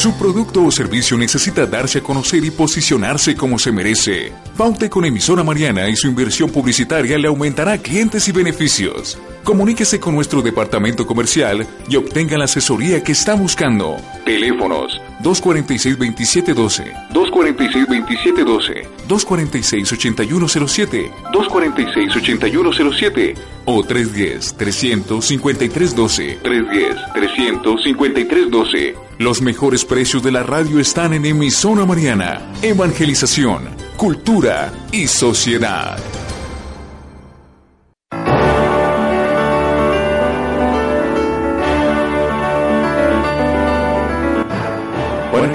Su producto o servicio necesita darse a conocer y posicionarse como se merece. Paute con emisora Mariana y su inversión publicitaria le aumentará clientes y beneficios. Comuníquese con nuestro departamento comercial y obtenga la asesoría que está buscando. Teléfonos 246-2712, 246-2712, 246-8107, 246-8107 o 310-353-12, 310-353-12. Los mejores precios de la radio están en Emisora Mariana. Evangelización, cultura y sociedad.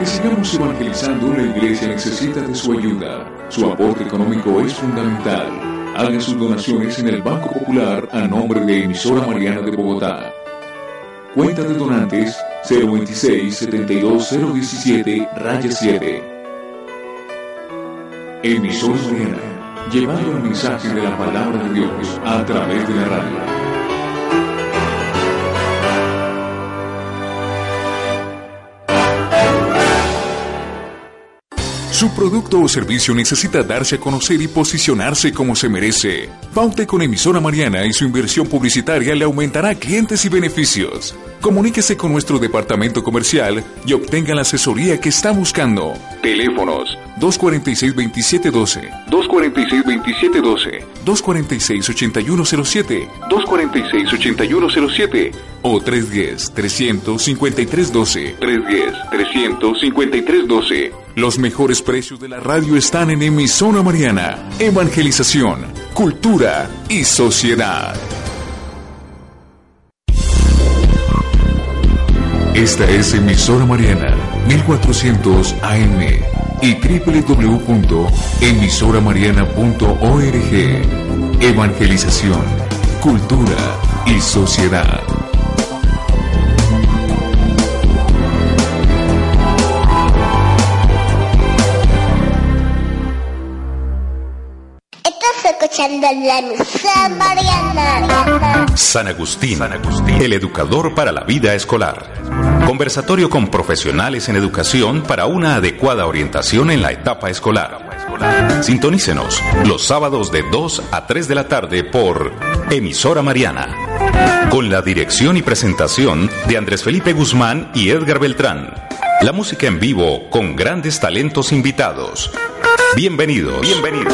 Que sigamos evangelizando, la iglesia necesita de su ayuda. Su aporte económico es fundamental. Hagan sus donaciones en el Banco Popular a nombre de Emisora Mariana de Bogotá. Cuenta de donantes 026 72017 raya 7. Emisora Mariana, llevando el mensaje de la palabra de Dios a través de la radio. Su producto o servicio necesita darse a conocer y posicionarse como se merece. Paute con emisora Mariana y su inversión publicitaria le aumentará clientes y beneficios. Comuníquese con nuestro departamento comercial y obtenga la asesoría que está buscando. Teléfonos 246-2712, 246-2712, 246-8107, 246-8107 o 310-353-12, 310-353-12. Los mejores precios de la radio están en Emisora Mariana. Evangelización, cultura y sociedad. Esta es Emisora Mariana, 1400 AM y www.emisoramariana.org. Evangelización, cultura y sociedad. Estás escuchando la emisora Mariana. San Agustín, el educador para la vida escolar. Conversatorio con profesionales en educación para una adecuada orientación en la etapa escolar. Sintonícenos los sábados de 2 a 3 de la tarde por Emisora Mariana. Con la dirección y presentación de Andrés Felipe Guzmán y Edgar Beltrán. La música en vivo con grandes talentos invitados. Bienvenidos. Bienvenidos.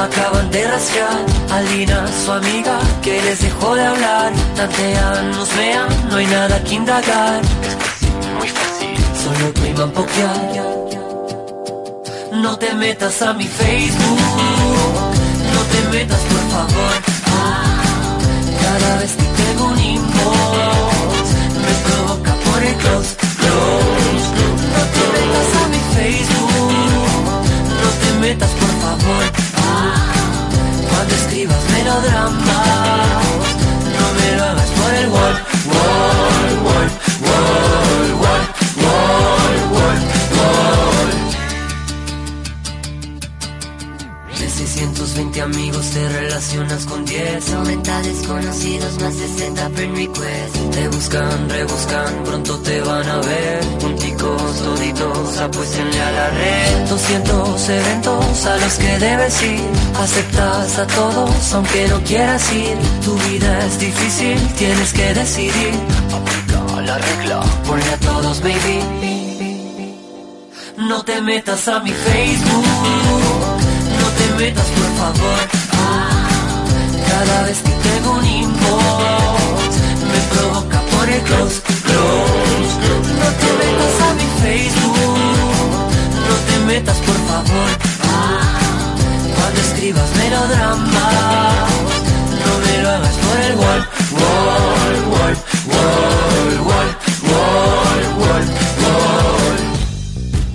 acaban de rastrear a Lina su amiga que les dejó de hablar. Tantean, nos vean, no hay nada que indagar. Es fácil, muy fácil. Solo priman pokear. No te metas a mi Facebook, no te metas por favor. Ah, Cada vez que tengo un inbox, me provoca por el close, close. No te metas a mi Facebook, no te metas por favor. Escribas melodramas, no me lo hagas por el wall, wall, 620 amigos, te relacionas con 10 90 desconocidos, más 60 friend request Te buscan, rebuscan, pronto te van a ver. Punticos, toditos, apuéstenle a la red. 200 eventos a los que debes ir. Aceptas a todos, aunque no quieras ir. Tu vida es difícil, tienes que decidir. Aplica la regla, ponle a todos, baby. No te metas a mi Facebook por favor. Ah, cada vez que tengo un inbox, me provoca por el close. No te metas a mi Facebook, no te metas por favor. Ah, cuando escribas melodrama, no me lo hagas por el wall, wall, wall, wall, wall, wall, wall, wall.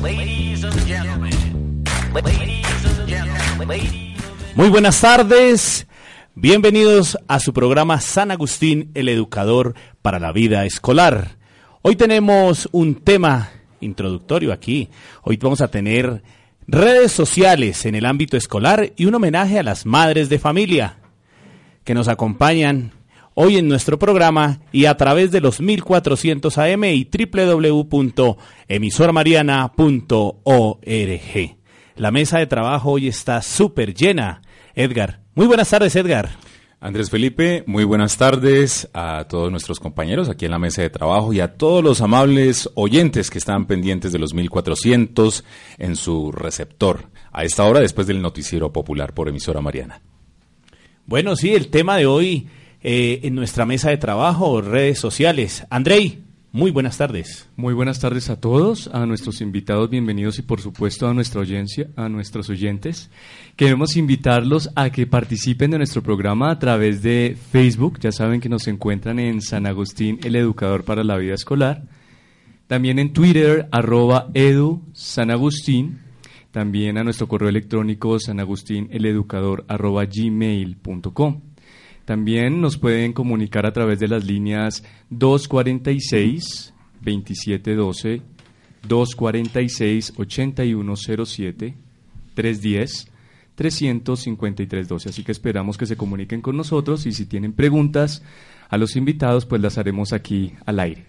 Ladies and gentlemen, ladies. Muy buenas tardes. Bienvenidos a su programa San Agustín, el educador para la vida escolar. Hoy tenemos un tema introductorio aquí. Hoy vamos a tener redes sociales en el ámbito escolar y un homenaje a las madres de familia que nos acompañan hoy en nuestro programa y a través de los 1400 AM y www.emisoramariana.org. La mesa de trabajo hoy está súper llena. Edgar, muy buenas tardes Edgar. Andrés Felipe, muy buenas tardes a todos nuestros compañeros aquí en la mesa de trabajo y a todos los amables oyentes que están pendientes de los 1400 en su receptor a esta hora después del noticiero popular por emisora Mariana. Bueno, sí, el tema de hoy eh, en nuestra mesa de trabajo, redes sociales. Andrei, muy buenas tardes. Muy buenas tardes a todos, a nuestros invitados, bienvenidos y por supuesto a nuestra audiencia, a nuestros oyentes. Queremos invitarlos a que participen de nuestro programa a través de Facebook. Ya saben que nos encuentran en San Agustín, el educador para la vida escolar. También en Twitter, arroba edu San Agustín. También a nuestro correo electrónico sanagustineleducador arroba gmail.com. También nos pueden comunicar a través de las líneas 246 2712, 246 8107, 310 35312. Así que esperamos que se comuniquen con nosotros y si tienen preguntas a los invitados, pues las haremos aquí al aire.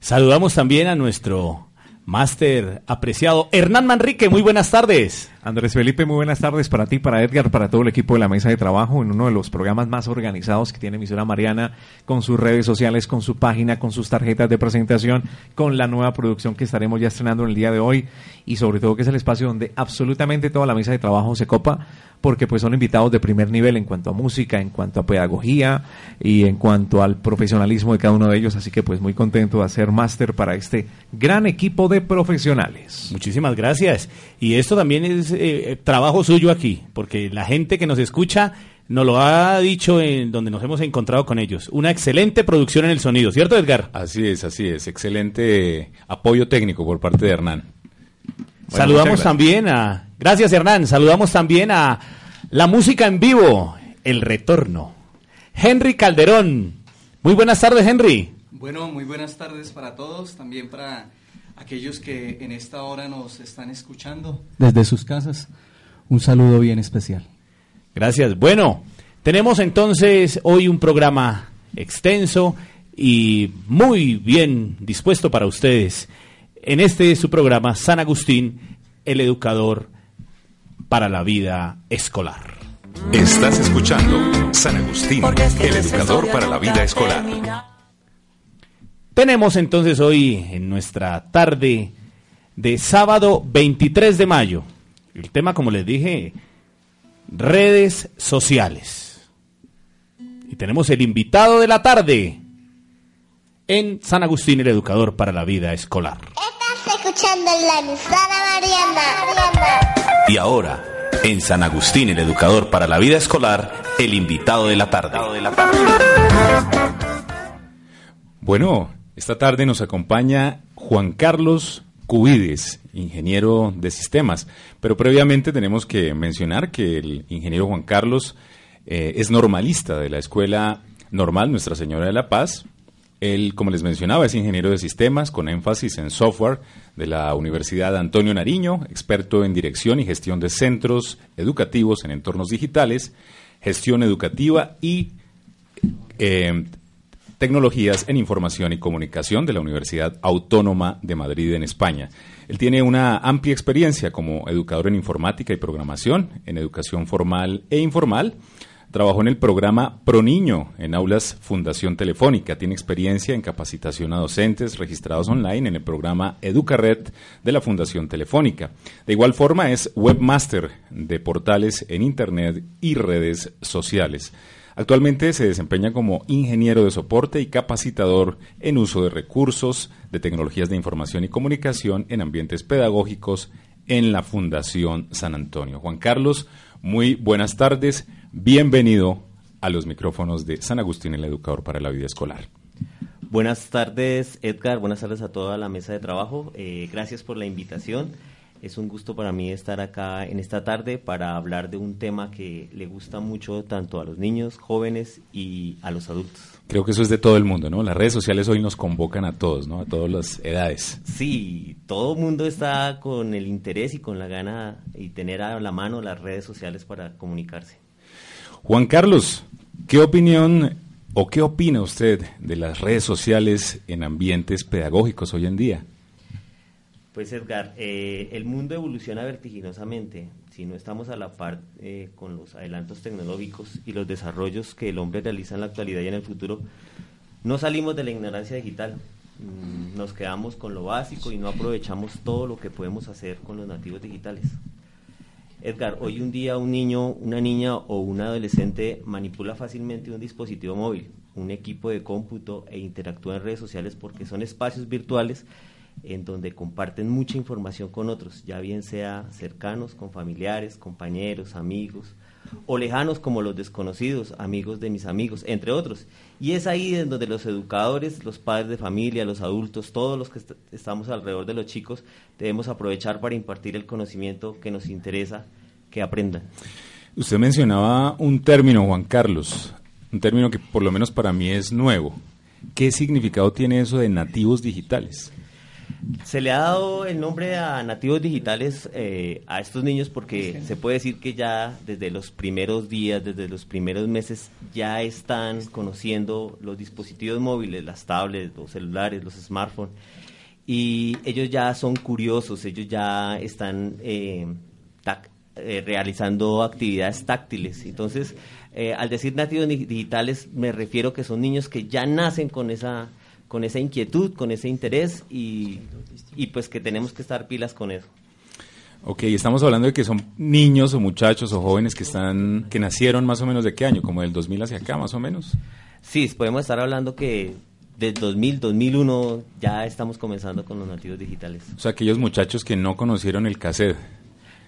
Saludamos también a nuestro máster apreciado Hernán Manrique. Muy buenas tardes. Andrés Felipe, muy buenas tardes para ti, para Edgar, para todo el equipo de la mesa de trabajo en uno de los programas más organizados que tiene emisora Mariana, con sus redes sociales, con su página, con sus tarjetas de presentación, con la nueva producción que estaremos ya estrenando en el día de hoy y sobre todo que es el espacio donde absolutamente toda la mesa de trabajo se copa porque pues son invitados de primer nivel en cuanto a música, en cuanto a pedagogía y en cuanto al profesionalismo de cada uno de ellos, así que pues muy contento de hacer máster para este gran equipo de profesionales. Muchísimas gracias. Y esto también es eh, trabajo suyo aquí, porque la gente que nos escucha nos lo ha dicho en donde nos hemos encontrado con ellos. Una excelente producción en el sonido, ¿cierto Edgar? Así es, así es. Excelente apoyo técnico por parte de Hernán. Saludamos también a... Gracias Hernán. Saludamos también a la música en vivo, el retorno. Henry Calderón. Muy buenas tardes, Henry. Bueno, muy buenas tardes para todos, también para aquellos que en esta hora nos están escuchando desde sus casas. Un saludo bien especial. Gracias. Bueno, tenemos entonces hoy un programa extenso y muy bien dispuesto para ustedes. En este su programa, San Agustín, el educador para la vida escolar. Estás escuchando San Agustín, el educador para la vida escolar. Tenemos entonces hoy en nuestra tarde de sábado 23 de mayo, el tema como les dije, redes sociales. Y tenemos el invitado de la tarde en San Agustín, el educador para la vida escolar. Estás escuchando la emisora Mariana. Y ahora, en San Agustín, el educador para la vida escolar, el invitado de la tarde. Bueno, esta tarde nos acompaña Juan Carlos Cubides, ingeniero de sistemas. Pero previamente tenemos que mencionar que el ingeniero Juan Carlos eh, es normalista de la Escuela Normal Nuestra Señora de la Paz. Él, como les mencionaba, es ingeniero de sistemas con énfasis en software de la Universidad Antonio Nariño, experto en dirección y gestión de centros educativos en entornos digitales, gestión educativa y eh, tecnologías en información y comunicación de la Universidad Autónoma de Madrid en España. Él tiene una amplia experiencia como educador en informática y programación, en educación formal e informal, Trabajó en el programa ProNiño en aulas Fundación Telefónica. Tiene experiencia en capacitación a docentes registrados online en el programa Educared de la Fundación Telefónica. De igual forma es webmaster de portales en Internet y redes sociales. Actualmente se desempeña como ingeniero de soporte y capacitador en uso de recursos de tecnologías de información y comunicación en ambientes pedagógicos en la Fundación San Antonio. Juan Carlos, muy buenas tardes. Bienvenido a los micrófonos de San Agustín, el educador para la vida escolar. Buenas tardes, Edgar. Buenas tardes a toda la mesa de trabajo. Eh, gracias por la invitación. Es un gusto para mí estar acá en esta tarde para hablar de un tema que le gusta mucho tanto a los niños, jóvenes y a los adultos. Creo que eso es de todo el mundo, ¿no? Las redes sociales hoy nos convocan a todos, ¿no? A todas las edades. Sí, todo el mundo está con el interés y con la gana y tener a la mano las redes sociales para comunicarse. Juan Carlos, ¿qué opinión o qué opina usted de las redes sociales en ambientes pedagógicos hoy en día? Pues Edgar, eh, el mundo evoluciona vertiginosamente. Si no estamos a la par eh, con los adelantos tecnológicos y los desarrollos que el hombre realiza en la actualidad y en el futuro, no salimos de la ignorancia digital. Mm, nos quedamos con lo básico y no aprovechamos todo lo que podemos hacer con los nativos digitales. Edgar, hoy un día un niño, una niña o un adolescente manipula fácilmente un dispositivo móvil, un equipo de cómputo e interactúa en redes sociales porque son espacios virtuales en donde comparten mucha información con otros, ya bien sea cercanos, con familiares, compañeros, amigos, o lejanos como los desconocidos, amigos de mis amigos, entre otros. Y es ahí donde los educadores, los padres de familia, los adultos, todos los que estamos alrededor de los chicos, debemos aprovechar para impartir el conocimiento que nos interesa que aprendan. Usted mencionaba un término, Juan Carlos, un término que por lo menos para mí es nuevo. ¿Qué significado tiene eso de nativos digitales? Se le ha dado el nombre a nativos digitales eh, a estos niños porque se puede decir que ya desde los primeros días, desde los primeros meses, ya están conociendo los dispositivos móviles, las tablets, los celulares, los smartphones. Y ellos ya son curiosos, ellos ya están eh, eh, realizando actividades táctiles. Entonces, al decir nativos digitales, me refiero que son niños que ya nacen con esa con esa inquietud, con ese interés y, pues que tenemos que estar pilas con eso. Ok, estamos hablando de que son niños o muchachos o jóvenes que están, que nacieron más o menos de qué año, como del 2000 hacia acá, más o menos. Sí, podemos estar hablando que del 2000, 2001 ya estamos comenzando con los nativos digitales. O sea, aquellos muchachos que no conocieron el cassette.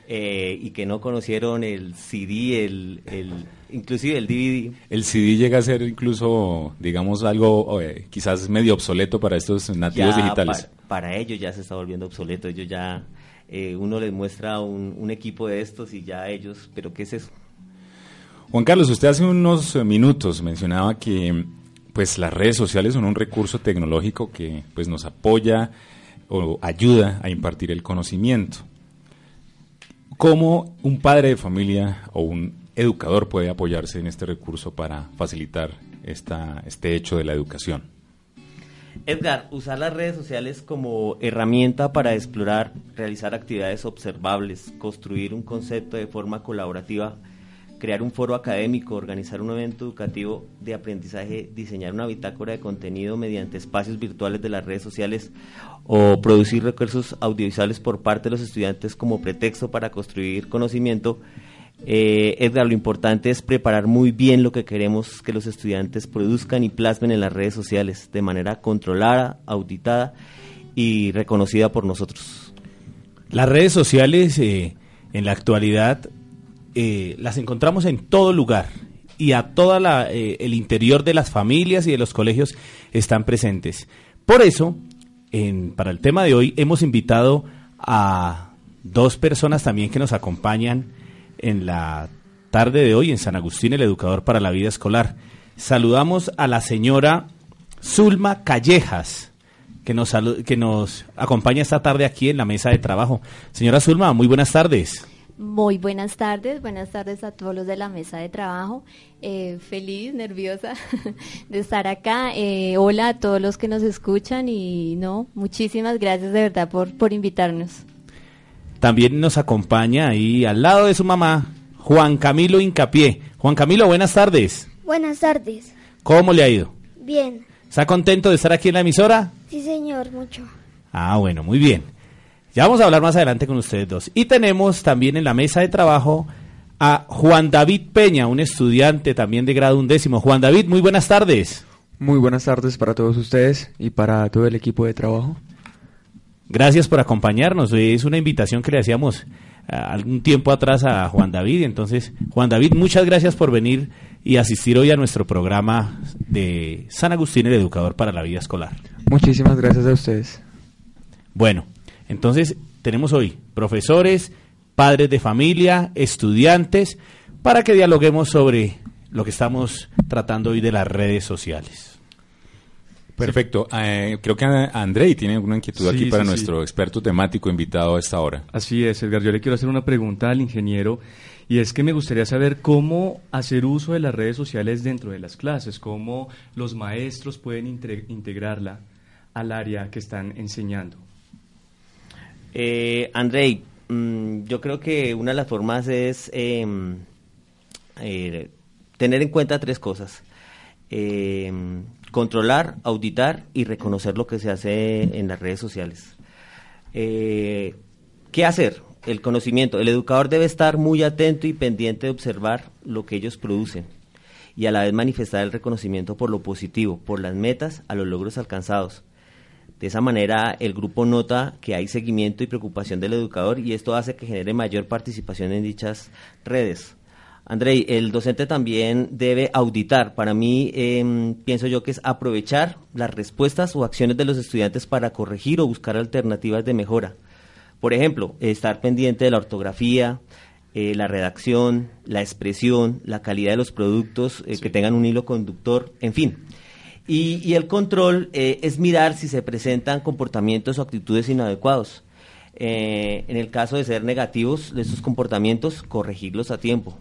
Eh, y que no conocieron el CD, el, el, inclusive el DVD. El CD llega a ser incluso, digamos, algo eh, quizás medio obsoleto para estos nativos digitales. para ellos ya se está volviendo obsoleto, ellos ya, eh, uno les muestra un, un, equipo de estos y ya ellos, pero ¿qué es eso? Juan Carlos, usted hace unos minutos mencionaba que pues las redes sociales son un recurso tecnológico que pues nos apoya o ayuda a impartir el conocimiento. ¿Cómo un padre de familia o un educador puede apoyarse en este recurso para facilitar esta, este hecho de la educación? Edgar, usar las redes sociales como herramienta para explorar, realizar actividades observables, construir un concepto de forma colaborativa crear un foro académico, organizar un evento educativo de aprendizaje, diseñar una bitácora de contenido mediante espacios virtuales de las redes sociales o producir recursos audiovisuales por parte de los estudiantes como pretexto para construir conocimiento. Eh, Edgar, lo importante es preparar muy bien lo que queremos que los estudiantes produzcan y plasmen en las redes sociales de manera controlada, auditada y reconocida por nosotros. Las redes sociales eh, en la actualidad eh, las encontramos en todo lugar y a todo eh, el interior de las familias y de los colegios están presentes. Por eso, para el tema de hoy, hemos invitado a dos personas también que nos acompañan en la tarde de hoy en San Agustín, el educador para la vida escolar. Saludamos a la señora Zulma Callejas, que nos, que nos acompaña esta tarde aquí en la mesa de trabajo. Señora Zulma, muy buenas tardes. Muy buenas tardes, buenas tardes a todos los de la mesa de trabajo. Eh, feliz, nerviosa de estar acá. Eh, hola a todos los que nos escuchan y no, muchísimas gracias de verdad por, por invitarnos. También nos acompaña ahí al lado de su mamá, Juan Camilo Incapié. Juan Camilo, buenas tardes. Buenas tardes. ¿Cómo le ha ido? Bien. ¿Está contento de estar aquí en la emisora? Sí, señor, mucho. Ah, bueno, muy bien. Ya vamos a hablar más adelante con ustedes dos. Y tenemos también en la mesa de trabajo a Juan David Peña, un estudiante también de grado undécimo. Juan David, muy buenas tardes. Muy buenas tardes para todos ustedes y para todo el equipo de trabajo. Gracias por acompañarnos. Es una invitación que le hacíamos ah, algún tiempo atrás a Juan David. Entonces, Juan David, muchas gracias por venir y asistir hoy a nuestro programa de San Agustín, el educador para la vida escolar. Muchísimas gracias a ustedes. Bueno, entonces tenemos hoy profesores, padres de familia, estudiantes, para que dialoguemos sobre lo que estamos tratando hoy de las redes sociales. Perfecto. Eh, creo que Andrei tiene alguna inquietud Sí, aquí para sí, nuestro experto temático invitado a esta hora. Así es, Edgar. Yo le quiero hacer una pregunta al ingeniero y es que me gustaría saber cómo hacer uso de las redes sociales dentro de las clases, cómo los maestros pueden integrarla al área que están enseñando. Eh, Andrei, mm, yo creo que una de las formas es em, eh, tener en cuenta tres cosas. Em, controlar, auditar y reconocer lo que se hace en las redes sociales. Eh, ¿Qué hacer? El conocimiento. El educador debe estar muy atento y pendiente de observar lo que ellos producen y a la vez manifestar el reconocimiento por lo positivo, por las metas, a los logros alcanzados. De esa manera, el grupo nota que hay seguimiento y preocupación del educador y esto hace que genere mayor participación en dichas redes. Andrei, el docente también debe auditar. Para mí, em, pienso yo que es aprovechar las respuestas o acciones de los estudiantes para corregir o buscar alternativas de mejora. Por ejemplo, estar pendiente de la ortografía, eh, la redacción, la expresión, la calidad de los productos, eh, que tengan un hilo conductor, en fin. Y, y el control eh, es mirar si se presentan comportamientos o actitudes inadecuados. Eh, en el caso de ser negativos de estos comportamientos, corregirlos a tiempo,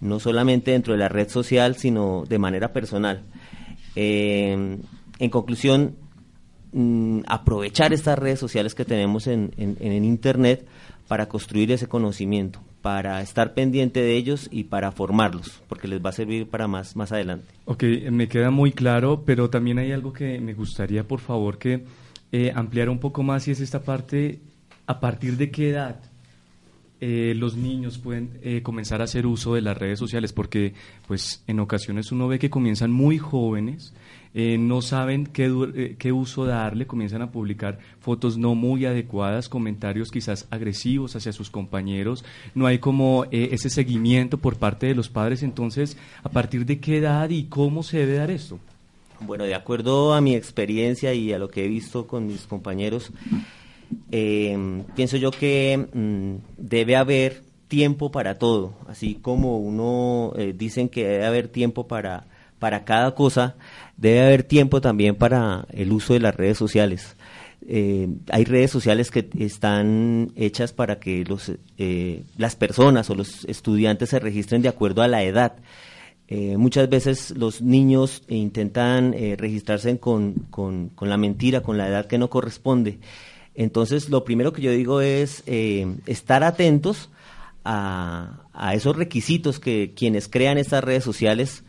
no solamente dentro de la red social, sino de manera personal. Eh, en conclusión, mm, aprovechar estas redes sociales que tenemos en, en- en Internet para construir ese conocimiento, para estar pendiente de ellos y para formarlos, porque les va a servir para más, más adelante. Ok, me queda muy claro, pero también hay algo que me gustaría, por favor, que eh, ampliara un poco más y es esta parte, a partir de qué edad eh, los niños pueden eh, comenzar a hacer uso de las redes sociales, porque pues en ocasiones uno ve que comienzan muy jóvenes, eh, no saben qué, eh, qué uso darle, comienzan a publicar fotos no muy adecuadas, comentarios quizás agresivos hacia sus compañeros, no hay como eh, ese seguimiento por parte de los padres, entonces, ¿a partir de qué edad y cómo se debe dar esto? Bueno, de acuerdo a mi experiencia y a lo que he visto con mis compañeros, eh, pienso yo que mm, debe haber tiempo para todo, así como uno eh, dicen que debe haber tiempo para, para cada cosa, debe haber tiempo también para el uso de las redes sociales. Eh, hay redes sociales que están hechas para que los, eh, las personas o los estudiantes se registren de acuerdo a la edad. Eh, muchas veces los niños intentan registrarse con, con- con la mentira, con la edad que no corresponde. Entonces, lo primero que yo digo es estar atentos a, a esos requisitos que quienes crean estas redes sociales,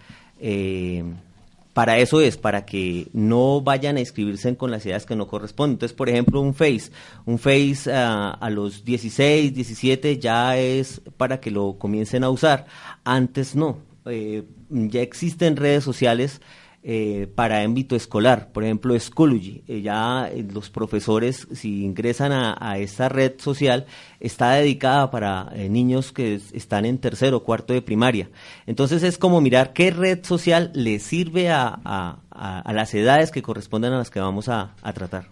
para eso es, para que no vayan a inscribirse con las ideas que no corresponden. Entonces, por ejemplo, un Face, un Face ah, a los 16, 17 ya es para que lo comiencen a usar. Antes no. Eh, ya existen redes sociales eh, para ámbito escolar, por ejemplo, Schoology. Eh, ya eh, los profesores, si ingresan a, esta red social, está dedicada para niños que es- están en tercero o cuarto de primaria. Entonces es como mirar qué red social le sirve a, las edades que corresponden a las que vamos a tratar.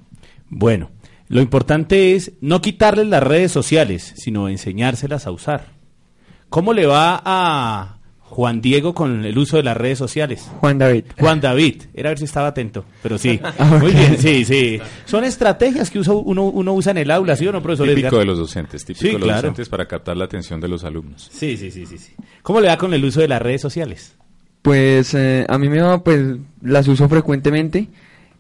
Bueno, lo importante es no quitarles las redes sociales, sino enseñárselas a usar. ¿Cómo le va a Juan Diego con el uso de las redes sociales? Juan David. Juan David, era a ver si estaba atento, pero sí. Ah, Muy bien, sí, sí. Son estrategias que usa- uno, uno usa en el aula, ¿sí o no, profesor? Típico Edgar? de los docentes, típico Sí, de los claro. docentes para captar la atención de los alumnos. Sí, sí, sí, sí, sí. ¿Cómo le va con el uso de las redes sociales? Pues eh, a mí me va, pues las uso frecuentemente.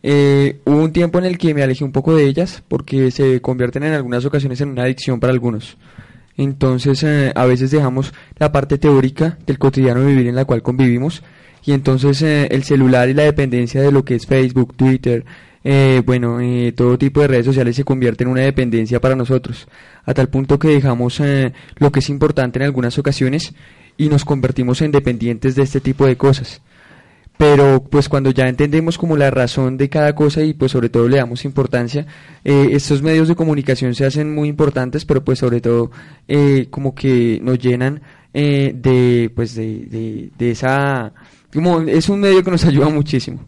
Eh, hubo un tiempo en el que me alejé un poco de ellas porque se convierten en algunas ocasiones en una adicción para algunos. Entonces, eh, a veces dejamos la parte teórica del cotidiano vivir en la cual convivimos y entonces eh, el celular y la dependencia de lo que es Facebook, Twitter, eh, bueno, eh, todo tipo de redes sociales se convierte en una dependencia para nosotros, a tal punto que dejamos eh, lo que es importante en algunas ocasiones y nos convertimos en dependientes de este tipo de cosas. Pero pues cuando ya entendemos como la razón de cada cosa y pues sobre todo le damos importancia, eh, estos medios de comunicación se hacen muy importantes, pero pues sobre todo eh, como que nos llenan eh, de pues de, de, de esa como es un medio que nos ayuda muchísimo.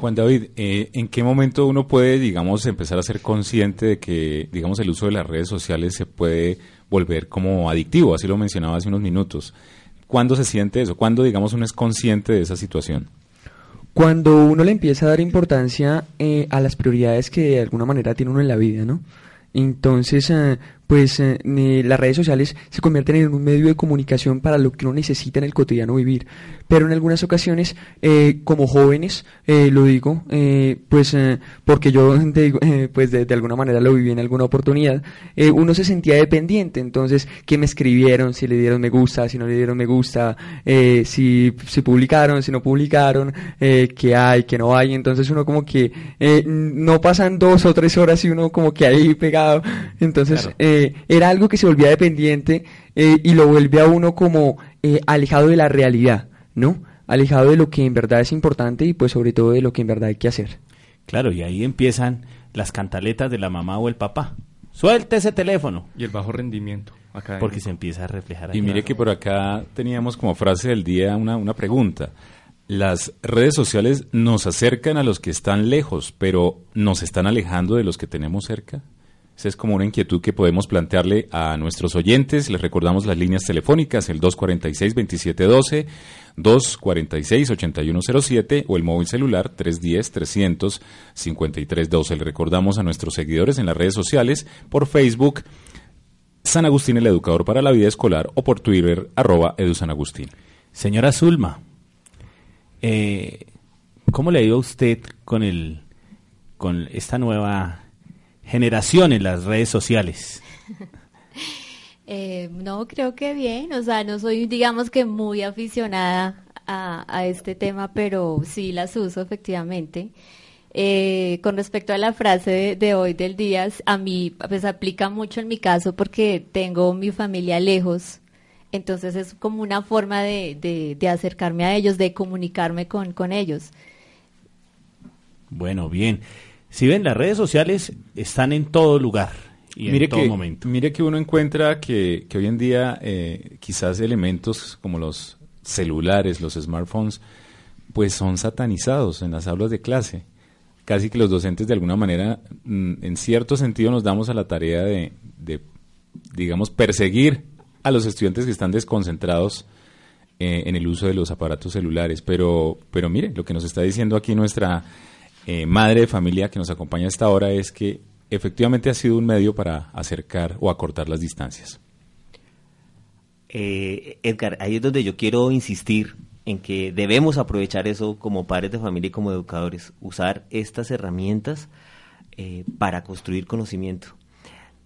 Juan David, eh, ¿en qué momento uno puede, digamos, empezar a ser consciente de que, digamos, el uso de las redes sociales se puede volver como adictivo? Así lo mencionaba hace unos minutos. ¿Cuándo se siente eso? ¿Cuándo, digamos, uno es consciente de esa situación? Cuando uno le empieza a dar importancia eh, a las prioridades que de alguna manera tiene uno en la vida, ¿no? Entonces, eh, pues eh, las redes sociales se convierten en un medio de comunicación para lo que uno necesita en el cotidiano vivir. Pero en algunas ocasiones, eh, como jóvenes, eh, lo digo, eh, pues eh, porque yo digo, eh, pues de, de alguna manera lo viví en alguna oportunidad, uno se sentía dependiente. Entonces, ¿qué me escribieron? Si le dieron me gusta, si no le dieron me gusta, eh, si, si publicaron, si no publicaron, eh, qué hay, qué no hay. Entonces uno como que eh, no pasan dos o tres horas y uno como que ahí pegado. Entonces, Claro. Eh, era algo que se volvía dependiente eh, y lo vuelve a uno como eh, alejado de la realidad, ¿no? Alejado de lo que en verdad es importante y pues sobre todo de lo que en verdad hay que hacer. Claro, y ahí empiezan las cantaletas de la mamá o el papá. Suelte ese teléfono. Y el bajo rendimiento. académico. Porque se empieza a reflejar ahí. Y mire que por acá teníamos como frase del día una, una pregunta. Las redes sociales nos acercan a los que están lejos, pero nos están alejando de los que tenemos cerca. Esa es como una inquietud que podemos plantearle a nuestros oyentes. Les recordamos las líneas telefónicas, el 246-2712, 246-8107 o el móvil celular 310-300-5312. Le recordamos a nuestros seguidores en las redes sociales, por Facebook, San Agustín el Educador para la Vida Escolar o por Twitter, arroba edusanagustín. Señora Zulma, eh, ¿cómo le ha ido a usted con, el, con esta nueva generación en las redes sociales? Eh, no, creo que bien, o sea, no soy, digamos que muy aficionada a, a este tema, pero sí las uso efectivamente. Eh, con respecto a la frase de, de hoy del día, a mí pues aplica mucho en mi caso porque tengo mi familia lejos, entonces es como una forma de, de, de acercarme a ellos, de comunicarme con, con ellos. Bueno, bien. Si ven, las redes sociales están en todo lugar y mire en todo que, momento. Mire que uno encuentra que, que hoy en día eh, quizás elementos como los celulares, los smartphones, pues son satanizados en las aulas de clase. Casi que los docentes de alguna manera, mm, en cierto sentido, nos damos a la tarea de, de, digamos, perseguir a los estudiantes que están desconcentrados eh, en el uso de los aparatos celulares. Pero, pero mire, lo que nos está diciendo aquí nuestra eh, madre de familia que nos acompaña a esta hora es que efectivamente ha sido un medio para acercar o acortar las distancias. Eh, Edgar, ahí es donde yo quiero insistir en que debemos aprovechar eso como padres de familia y como educadores, usar estas herramientas eh, para construir conocimiento.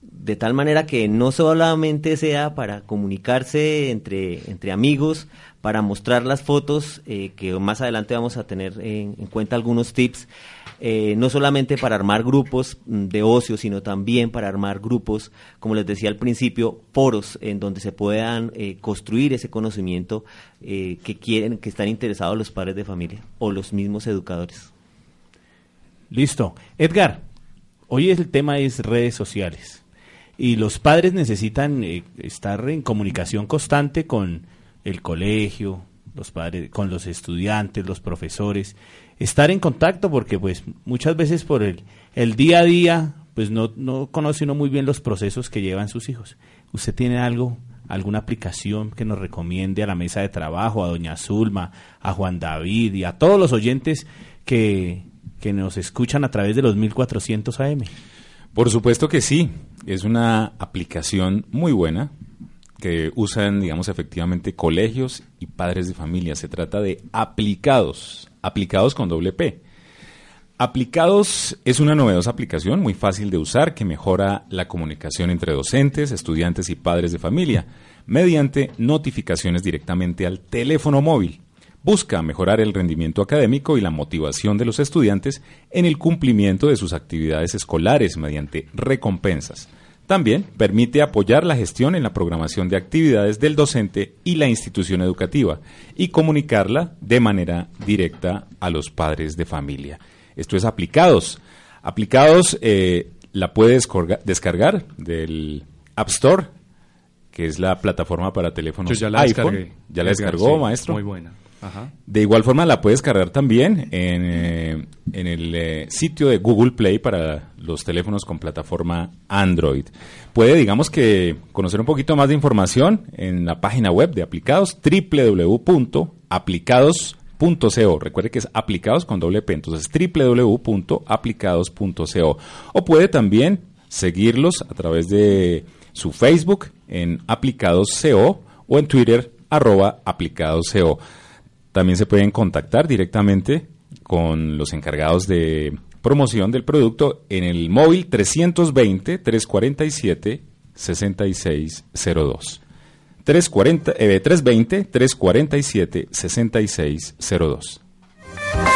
De tal manera que no solamente sea para comunicarse entre, entre amigos, para mostrar las fotos, eh, que más adelante vamos a tener en, en cuenta algunos tips, eh, no solamente para armar grupos mm, de ocio, sino también para armar grupos, como les decía al principio, foros en donde se puedan eh, construir ese conocimiento que quieren, que están interesados los padres de familia o los mismos educadores. Listo. Edgar, hoy el tema es redes sociales y los padres necesitan eh, estar en comunicación constante con el colegio, los padres, con los estudiantes, los profesores, estar en contacto porque pues muchas veces por el, el día a día pues no, no conoce uno muy bien los procesos que llevan sus hijos. ¿Usted tiene algo, alguna aplicación que nos recomiende a la mesa de trabajo, a doña Zulma, a Juan David y a todos los oyentes que, que nos escuchan a través de los 1400 AM? Por supuesto que sí, es una aplicación muy buena que usan, digamos, efectivamente colegios y padres de familia. Se trata de aplicados, aplicados con doble P. Aplicados es una novedosa aplicación muy fácil de usar que mejora la comunicación entre docentes, estudiantes y padres de familia mediante notificaciones directamente al teléfono móvil. Busca mejorar el rendimiento académico y la motivación de los estudiantes en el cumplimiento de sus actividades escolares mediante recompensas. También permite apoyar la gestión en la programación de actividades del docente y la institución educativa y comunicarla de manera directa a los padres de familia. Esto es aplicados. Aplicados eh, la puedes descargar del App Store, que es la plataforma para teléfonos ya la iPhone. ¿Ya la descargó, maestro? Muy buena. De igual forma la puedes cargar también en, eh, el eh, sitio de Google Play para los teléfonos con plataforma Android. Puede, digamos que, conocer un poquito más de información en la página web de Aplicados, www.aplicados.co. Recuerde que es aplicados con doble P, entonces www.aplicados.co. O puede también seguirlos a través de su Facebook en aplicados.co o en Twitter arroba aplicados.co. También se pueden contactar directamente con los encargados de promoción del producto en el móvil 320-347-6602. 340, 320-347-6602.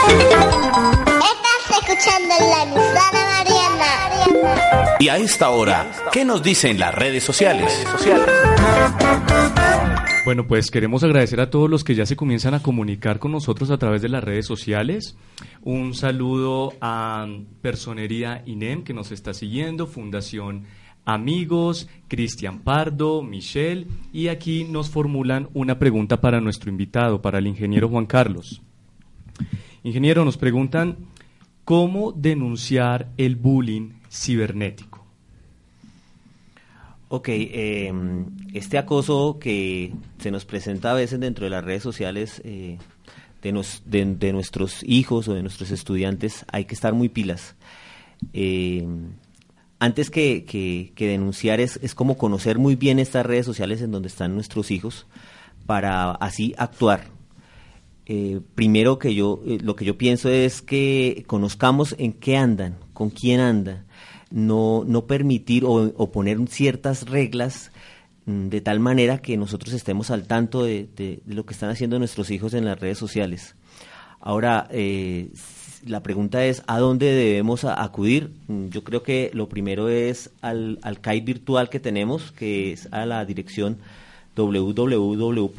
Estás escuchando la emisora Mariana. Y a esta hora, ¿qué nos dicen las redes sociales? Bueno, pues queremos agradecer a todos los que ya se comienzan a comunicar con nosotros a través de las redes sociales. Un saludo a Personería INEM que nos está siguiendo, Fundación Amigos, Cristian Pardo, Michelle, y aquí nos formulan una pregunta para nuestro invitado, para el ingeniero Juan Carlos. Ingeniero, nos preguntan, ¿cómo denunciar el bullying cibernético? Ok, em, este acoso que se nos presenta a veces dentro de las redes sociales eh, de, nuestros hijos o de nuestros estudiantes, hay que estar muy pilas. Em, antes que, denunciar es, es, como conocer muy bien estas redes sociales en donde están nuestros hijos para así actuar. Eh, primero que yo, eh, lo que yo pienso es que conozcamos en qué andan, con quién andan no, no permitir o, poner ciertas reglas mm, de tal manera que nosotros estemos al tanto de, lo que están haciendo nuestros hijos en las redes sociales. Ahora, eh, la pregunta es, ¿a dónde debemos acudir? Mm, yo creo que lo primero es al, al CAI virtual que tenemos, que es a la dirección www.ccp.gov.co.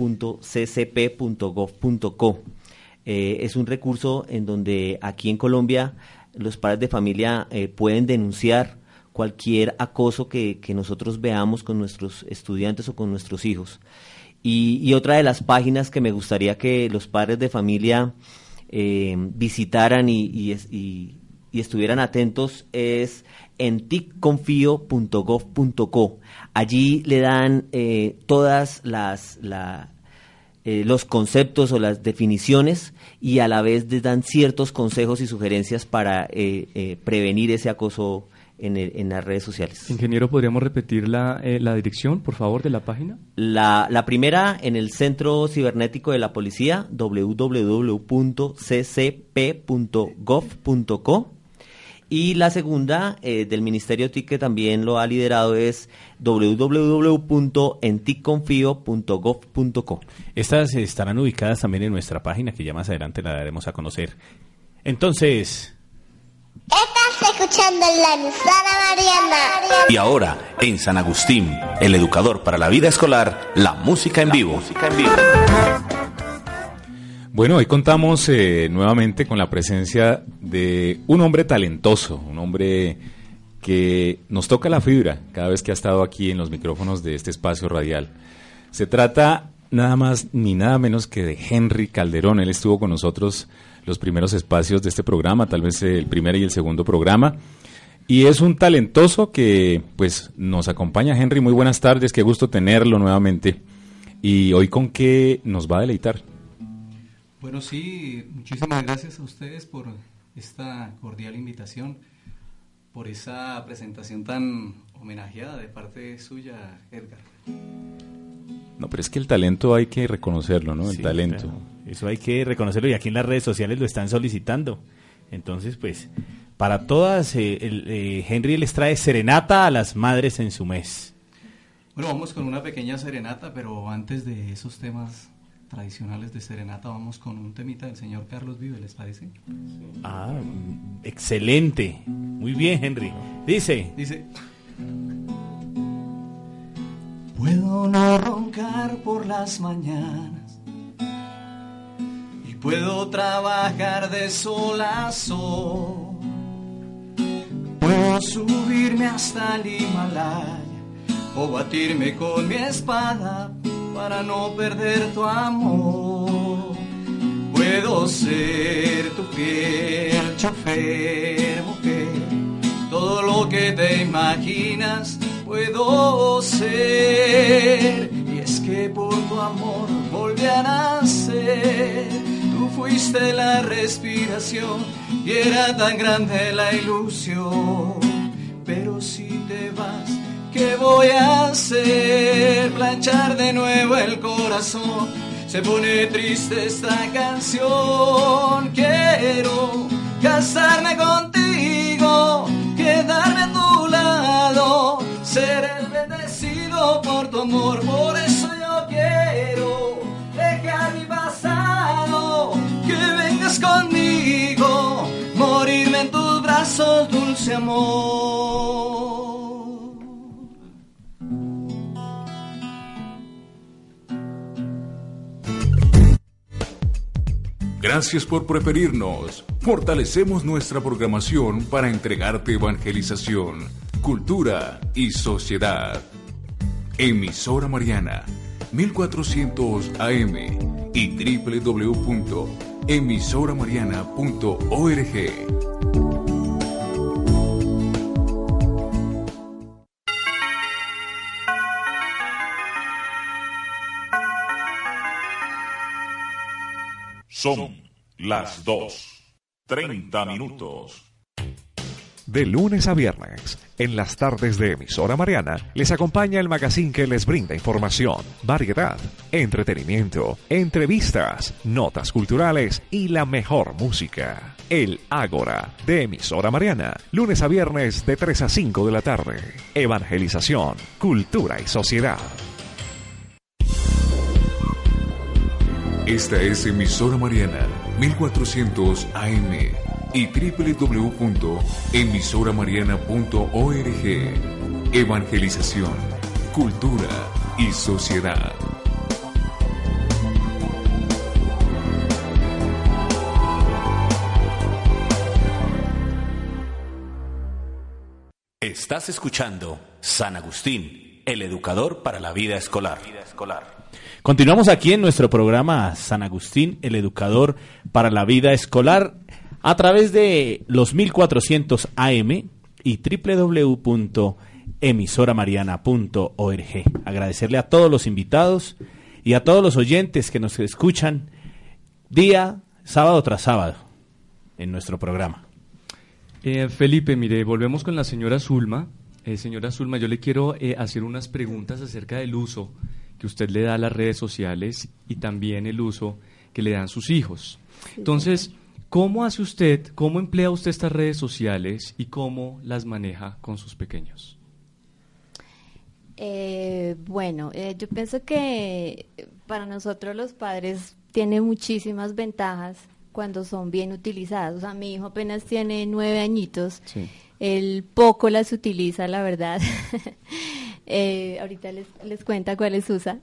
Eh, es un recurso en donde aquí en Colombia los padres de familia eh, pueden denunciar cualquier acoso que, nosotros veamos con nuestros estudiantes o con nuestros hijos. Y, otra de las páginas que me gustaría que los padres de familia eh, visitaran y, estuvieran atentos es en ticconfio.gov.co. Allí le dan eh, todas las, eh, los conceptos o las definiciones y a la vez les dan ciertos consejos y sugerencias para eh, eh, prevenir ese acoso en, en, las redes sociales. Ingeniero, ¿podríamos repetir la, la dirección, por favor, de la página? La, la, primera en el Centro Cibernético de la Policía, www.ccp.gov.co y la segunda eh, del Ministerio TIC que también lo ha liderado es www.enticconfio.gov.co. Estas estarán ubicadas también en nuestra página que ya más adelante la daremos a conocer. Entonces... Estás escuchando la emisora Mariana. Y ahora, en San Agustín, el educador para la vida escolar, la música en vivo. Música en vivo. Bueno, hoy contamos eh, nuevamente con la presencia de un hombre talentoso, un hombre que nos toca la fibra cada vez que ha estado aquí en los micrófonos de este espacio radial. Se trata nada más ni nada menos que de Henry Calderón. Él estuvo con nosotros los primeros espacios de este programa, tal vez el primer y el segundo programa. Y es un talentoso que pues nos acompaña. Henry, muy buenas tardes, qué gusto tenerlo nuevamente. Y hoy con qué nos va a deleitar. Bueno, sí, muchísimas gracias a ustedes por esta cordial invitación, por esa presentación tan homenajeada de parte suya, Edgar. No, pero es que el talento hay que reconocerlo, ¿no? El talento. Eso hay que reconocerlo y aquí en las redes sociales lo están solicitando. Entonces, pues, para todas, eh, el, eh, Henry les trae serenata a las madres en su mes. Bueno, vamos con una pequeña serenata, pero antes de esos temas tradicionales de serenata, vamos con un temita del señor Carlos Vive, ¿les parece? Ah, excelente. Muy bien, Henry. Dice. Dice. Puedo no roncar por las mañanas y puedo trabajar de sol a sol. Puedo subirme hasta el Himalaya o batirme con mi espada para no perder tu amor. Puedo ser tu fiel chofer, mujer, todo lo que te imaginas puedo ser. Y es que por tu amor volví a nacer. Tú fuiste la respiración y era tan grande la ilusión. ¿Qué voy a hacer? Planchar de nuevo el corazón. Se pone triste esta canción. Quiero casarme contigo, quedarme a tu lado, ser el bendecido por tu amor. Por eso yo quiero dejar mi pasado, que vengas conmigo, morirme en tus brazos, dulce amor. Gracias por preferirnos. Fortalecemos nuestra programación para entregarte evangelización, cultura y sociedad. Emisora Mariana, 1400 AM y www.emisoramariana.org. Son las 2. 30 minutos. De lunes a viernes, en las tardes de emisora Mariana, les acompaña el magazine que les brinda información, variedad, entretenimiento, entrevistas, notas culturales y la mejor música. El Ágora de emisora Mariana, lunes a viernes de 3 a 5 de la tarde. Evangelización, cultura y sociedad. Esta es emisora Mariana, 1400 AM y www.emisoramariana.org. Evangelización, cultura y sociedad. Estás escuchando San Agustín, el educador para la vida escolar. Continuamos aquí en nuestro programa San Agustín, el educador para la vida escolar, a través de los 1400 AM y www.emisoramariana.org. Agradecerle a todos los invitados y a todos los oyentes que nos escuchan día, sábado tras sábado, en nuestro programa. Eh, Felipe, mire, volvemos con la señora Zulma. Eh, señora Zulma, yo le quiero eh, hacer unas preguntas acerca del uso que usted le da a las redes sociales y también el uso que le dan sus hijos. Entonces, ¿cómo hace usted, cómo emplea usted estas redes sociales y cómo las maneja con sus pequeños? Eh, bueno, eh, yo pienso que para nosotros los padres tiene muchísimas ventajas cuando son bien utilizadas. O sea, mi hijo apenas tiene nueve añitos. Él poco las utiliza, la verdad. Eh, ahorita les, les cuenta cuáles usa.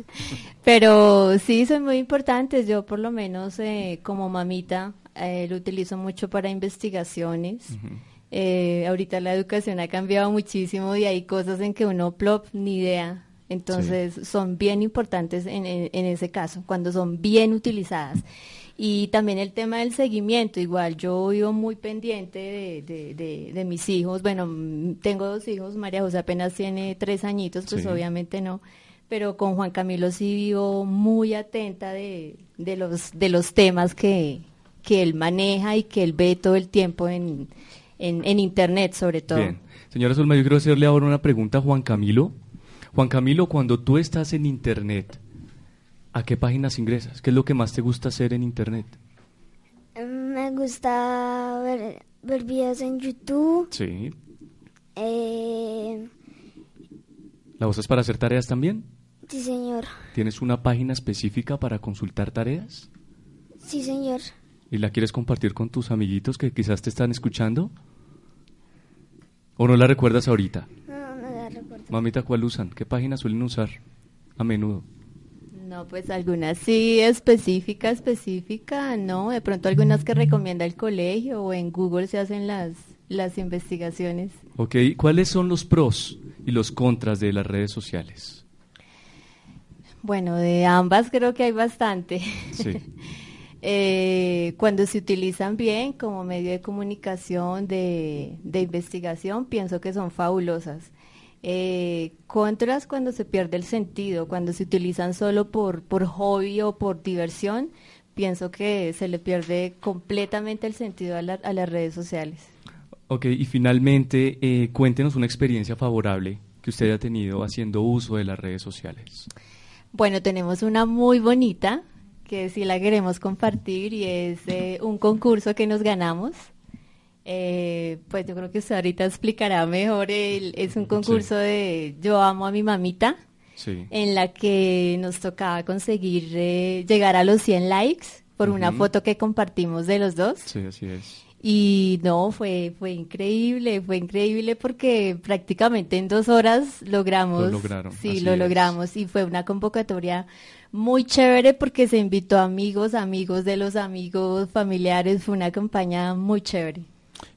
Pero sí, son muy importantes. Yo por lo menos eh, como mamita eh, lo utilizo mucho para investigaciones. Eh, ahorita la educación ha cambiado muchísimo y hay cosas en que uno plop ni idea. Entonces son bien importantes en, en, en ese caso, cuando son bien utilizadas. Y también el tema del seguimiento, igual yo vivo muy pendiente de, de, de, de mis hijos. Bueno, tengo dos hijos, María José apenas tiene tres añitos, pues Sí. obviamente no. Pero con Juan Camilo sí vivo muy atenta de, de, los, de los temas que, que él maneja y que él ve todo el tiempo en, en, en Internet, sobre todo. Bien. Señora Zulma, yo quiero hacerle ahora una pregunta a Juan Camilo. Juan Camilo, cuando tú estás en Internet, ¿a qué páginas ingresas? ¿Qué es lo que más te gusta hacer en Internet? Me gusta ver, ver videos en YouTube. Sí. Eh, ¿La usas para hacer tareas también? sí, señor. ¿Tienes una página específica para consultar tareas? Sí, señor. ¿Y la quieres compartir con tus amiguitos que quizás te están escuchando? ¿O no la recuerdas ahorita? No, no la recuerdo. Mamita, ¿cuál usan? ¿Qué página suelen usar a menudo? No, pues algunas sí específica, específica, no. De pronto algunas que recomienda el colegio o en Google se hacen las, las investigaciones. Ok, ¿cuáles son los pros y los contras de las redes sociales? Bueno, de ambas creo que hay bastante. Sí. Eh, cuando se utilizan bien como medio de comunicación, de, de investigación, pienso que son fabulosas. Eh, contras cuando se pierde el sentido, cuando se utilizan solo por, por hobby o por diversión, pienso que se le pierde completamente el sentido a, la- a las redes sociales. Ok, y finalmente, eh, cuéntenos una experiencia favorable que usted haya tenido haciendo uso de las redes sociales. Bueno, tenemos una muy bonita que sí la queremos compartir y es eh, un concurso que nos ganamos. Eh, pues yo creo que usted ahorita explicará mejor. el- es un concurso de Yo amo a mi mamita, Sí. en la que nos tocaba conseguir eh, llegar a los 100 likes por una foto que compartimos de los dos. Sí, así es. Y no, fue, fue increíble, fue increíble porque prácticamente en dos horas logramos. Lo lograron, Sí, lo es. logramos. Y fue una convocatoria muy chévere porque se invitó amigos, amigos de los amigos, familiares. Fue una campaña muy chévere.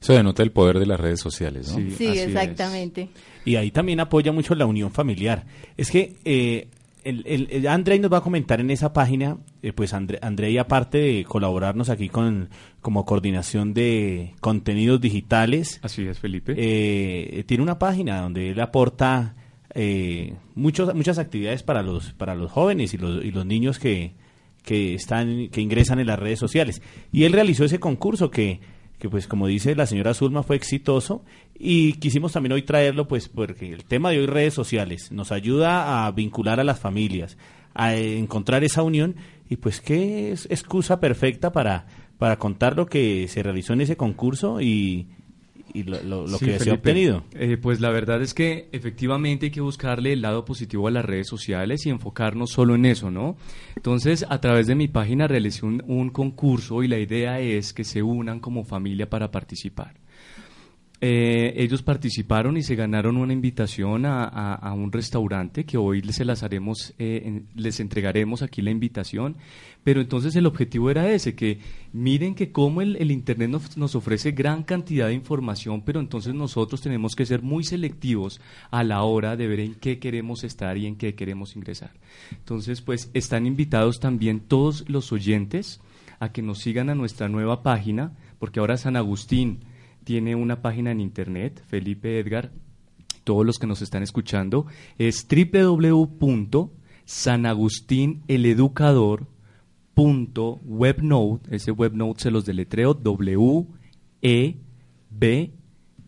Eso denota el poder de las redes sociales, ¿no? Sí, exactamente. Y ahí también apoya mucho la unión familiar. Es que eh, el, el, el Andrei nos va a comentar en esa página, eh, pues Andre, Andrei aparte de colaborarnos aquí con como coordinación de contenidos digitales, Así es, Felipe. eh, tiene una página donde él aporta eh, muchos, muchas actividades para los para los jóvenes y los, y los niños que, que están que ingresan en las redes sociales. Y él realizó ese concurso que que pues como dice la señora Zulma fue exitoso y quisimos también hoy traerlo pues porque el tema de hoy redes sociales nos ayuda a vincular a las familias, a encontrar esa unión y pues qué es excusa perfecta para para contar lo que se realizó en ese concurso y, y lo, lo- lo Sí, que se ha obtenido. Eh, pues la verdad es que efectivamente hay que buscarle el lado positivo a las redes sociales y enfocarnos solo en eso, ¿no? Entonces, a través de mi página realicé un, un concurso y la idea es que se unan como familia para participar. Eh, ellos participaron y se ganaron una invitación a, a- un restaurante que hoy se las haremos, eh, les entregaremos aquí la invitación. Pero entonces el objetivo era ese, que miren que como el, el Internet nos, nos ofrece gran cantidad de información, pero entonces nosotros tenemos que ser muy selectivos a la hora de ver en qué queremos estar y en qué queremos ingresar. Entonces, pues están invitados también todos los oyentes a que nos sigan a nuestra nueva página, porque ahora San Agustín tiene una página en internet, Felipe Edgar, todos los que nos están escuchando, es www.sanagustíneleducador.webnode, ese webnode se los deletreo W E B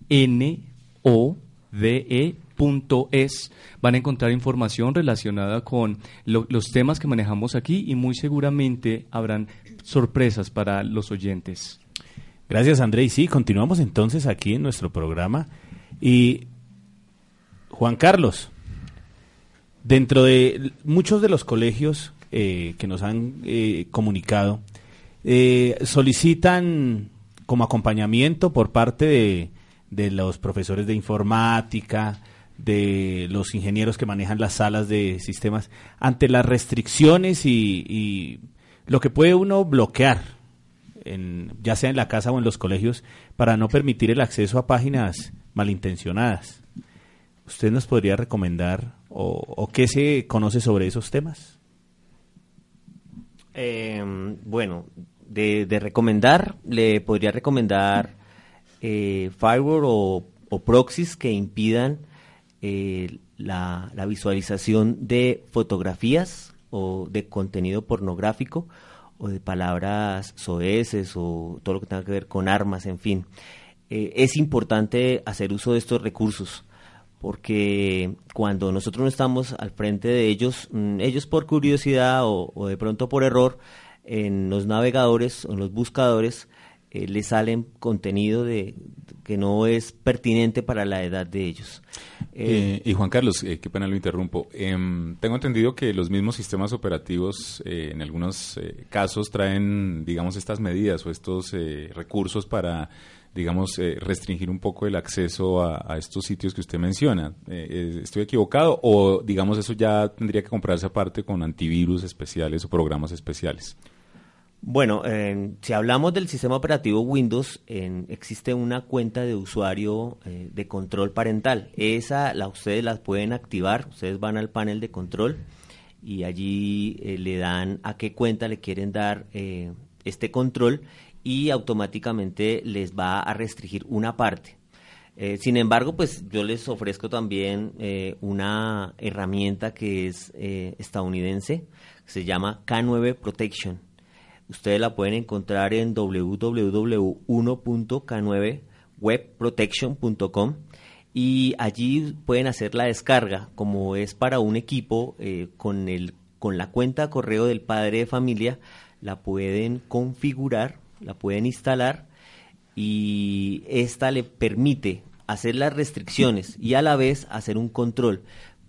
N O D E punto es van a encontrar información relacionada con lo- los temas que manejamos aquí y muy seguramente habrán sorpresas para los oyentes. Gracias, André. Y sí, continuamos entonces aquí en nuestro programa. Y Juan Carlos, dentro de muchos de los colegios eh, que nos han eh, comunicado, eh, solicitan como acompañamiento por parte de, de los profesores de informática, de los ingenieros que manejan las salas de sistemas, ante las restricciones y, y lo que puede uno bloquear en, ya sea en la casa o en los colegios, para no permitir el acceso a páginas malintencionadas. ¿Usted nos podría recomendar o, qué se conoce sobre esos temas? Eh, bueno, de, recomendar, le podría recomendar eh, firewall o, proxies que impidan eh, la visualización de fotografías o de contenido pornográfico o de palabras soeces o todo lo que tenga que ver con armas, en fin. Eh, es importante hacer uso de estos recursos porque cuando nosotros no estamos al frente de ellos, mm, ellos por curiosidad o, de pronto por error, en los navegadores o en los buscadores, eh, les salen contenido de que no es pertinente para la edad de ellos. Eh, y Juan Carlos, eh, qué pena lo interrumpo. Em, tengo entendido que los mismos sistemas operativos en algunos casos traen, digamos, estas medidas o estos recursos para digamos, restringir un poco el acceso a, a estos sitios que usted menciona. ¿Estoy equivocado o, digamos, eso ya tendría que comprarse aparte con antivirus especiales o programas especiales? Bueno, si hablamos del sistema operativo Windows, existe una cuenta de usuario eh, de control parental. Esa la ustedes la pueden activar, ustedes van al panel de control y allí eh, le dan a qué cuenta le quieren dar eh, este control y automáticamente les va a restringir una parte. sin embargo, pues yo les ofrezco también una herramienta que es estadounidense, se llama K9 Protection Ustedes la pueden encontrar en www.1.k9webprotection.com y allí pueden hacer la descarga, como es para un equipo eh, con, el, con la cuenta correo del padre de familia, la pueden configurar, la pueden instalar y esta le permite hacer las restricciones y a la vez hacer un control.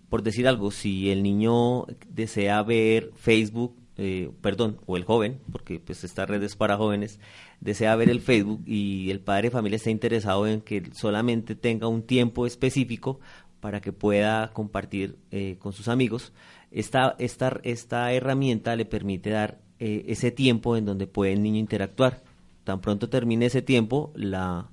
Por decir algo, si el niño desea ver Facebook eh, perdón, o el joven, porque pues esta red es para jóvenes, desea ver el Facebook y el padre de familia está interesado en que solamente tenga un tiempo específico para que pueda compartir eh, con sus amigos, esta, esta, esta herramienta le permite dar eh, ese tiempo en donde puede el niño interactuar. Tan pronto termine ese tiempo, la,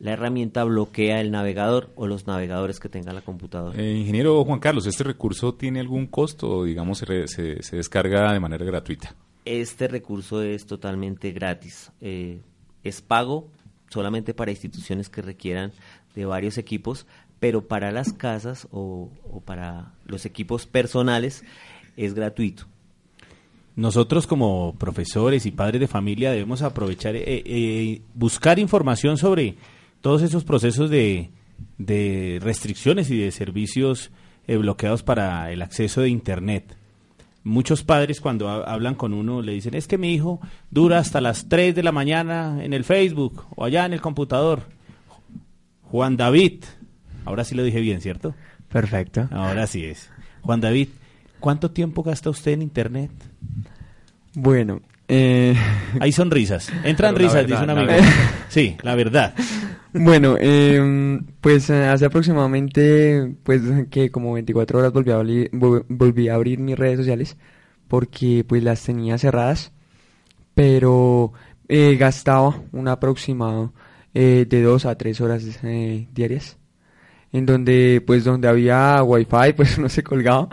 la herramienta bloquea el navegador o los navegadores que tenga la computadora. Eh, ingeniero Juan Carlos, ¿este recurso tiene algún costo o digamos se, se, descarga de manera gratuita? Este recurso es totalmente gratis. Eh, es pago solamente para instituciones que requieran de varios equipos, pero para las casas o, para los equipos personales es gratuito. Nosotros como profesores y padres de familia debemos aprovechar, eh, eh buscar información sobre todos esos procesos de, de restricciones y de servicios eh, bloqueados para el acceso de Internet. Muchos padres cuando hablan con uno le dicen, es que mi hijo dura hasta las 3 de la mañana en el Facebook o allá en el computador. Juan David, ahora sí lo dije bien, ¿cierto? Perfecto. Ahora sí es. Juan David, ¿cuánto tiempo gasta usted en Internet? Bueno, eh... hay sonrisas. Entran risas, dice un amigo. Sí, la verdad. Bueno, eh, pues eh, hace aproximadamente, pues que como 24 horas volví a, abrir, volví a abrir mis redes sociales porque pues las tenía cerradas, pero eh, gastaba un aproximado eh, de 2 a 3 horas diarias, en donde pues donde había wifi pues uno se colgaba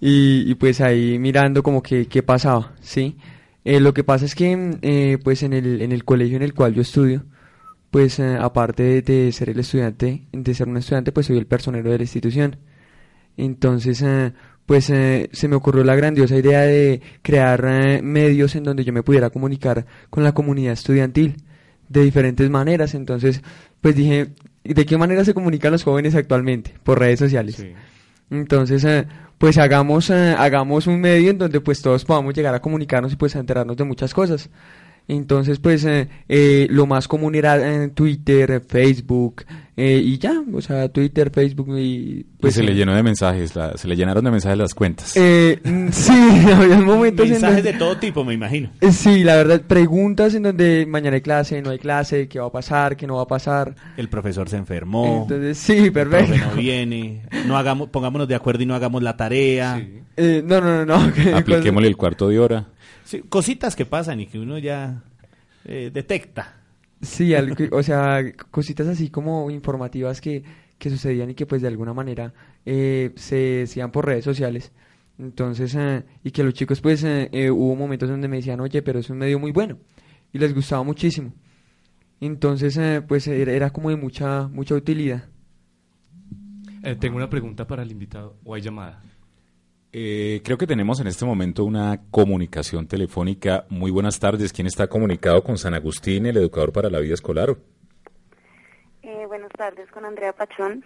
y, y pues ahí mirando como que qué pasaba, ¿sí? lo que pasa es que pues en el, en el colegio en el cual yo estudio, pues eh, aparte de, ser el estudiante, de ser un estudiante, pues soy el personero de la institución. Entonces, eh, pues eh, se me ocurrió la grandiosa idea de crear medios en donde yo me pudiera comunicar con la comunidad estudiantil de diferentes maneras. Entonces, pues dije, ¿de qué manera se comunican los jóvenes actualmente? Por redes sociales. Entonces, pues hagamos, hagamos un medio en donde pues todos podamos llegar a comunicarnos y pues a enterarnos de muchas cosas. Entonces, pues eh, eh, lo más común era en eh, Twitter, Facebook y ya, o sea, Twitter, Facebook y... Pues, se le llenó de mensajes, se le llenaron de mensajes las cuentas. Mm, sí, había momentos Mensajes de todo tipo, me imagino. sí, la verdad, preguntas en donde mañana hay clase, no hay clase, qué va a pasar, qué no va a pasar. El profesor se enfermó. Entonces, sí, perfecto. El no viene, no hagamos, pongámonos de acuerdo y no hagamos la tarea. No, no, no, no. Apliquémosle el cuarto de hora cositas que pasan y que uno ya eh, detecta. Sí, o sea, cositas así como informativas que, que sucedían y que pues de alguna manera eh, se decían por redes sociales. Entonces, eh, y que los chicos pues hubo momentos donde me decían, oye, pero es un medio muy bueno. Y les gustaba muchísimo. Entonces, pues era, era, como de mucha, mucha utilidad. tengo una pregunta para el invitado, o hay llamada. Eh, creo que tenemos en este momento una comunicación telefónica. Muy buenas tardes. ¿Quién está comunicado con San Agustín, el educador para la vida escolar? Eh, buenas tardes, con Andrea Pachón.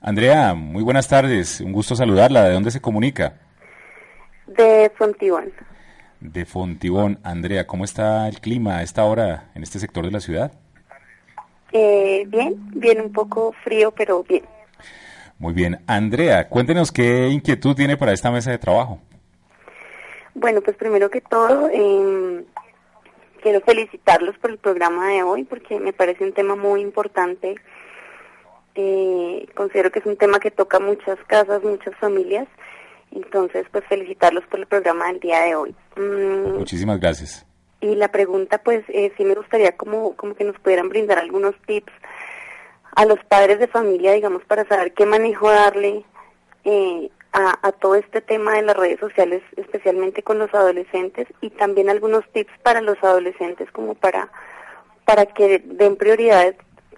Andrea, muy buenas tardes. Un gusto saludarla. ¿De dónde se comunica? De Fontibón. de Fontibón. Andrea, ¿cómo está el clima a esta hora en este sector de la ciudad? Eh, bien, bien un poco frío, pero bien. Muy bien. Andrea, cuéntenos qué inquietud tiene para esta mesa de trabajo. Bueno, pues primero que todo, eh, quiero felicitarlos por el programa de hoy porque me parece un tema muy importante. Eh, considero que es un tema que toca muchas casas, muchas familias. Entonces, pues felicitarlos por el programa del día de hoy. Mm, Muchísimas gracias. y la pregunta, pues, eh, sí me gustaría como, como que nos pudieran brindar algunos tips a los padres de familia, digamos, para saber qué manejo darle eh, a, a todo este tema de las redes sociales, especialmente con los adolescentes, y también algunos tips para los adolescentes como para, para que den prioridad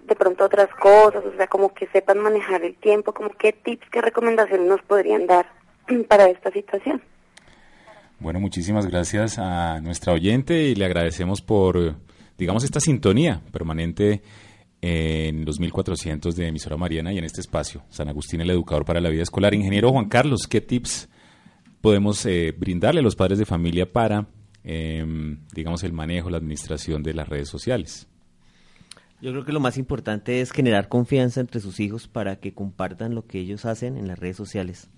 de pronto a otras cosas, o sea, como que sepan manejar el tiempo, como qué tips, qué recomendaciones nos podrían dar para esta situación. Bueno, muchísimas gracias a nuestra oyente y le agradecemos por, digamos, esta sintonía permanente en los 1400 de emisora Mariana y en este espacio, San Agustín, el educador para la vida escolar. Ingeniero Juan Carlos, ¿qué tips podemos eh, brindarle a los padres de familia para, eh, digamos, el manejo, la administración de las redes sociales? Yo creo que lo más importante es generar confianza entre sus hijos para que compartan lo que ellos hacen en las redes sociales.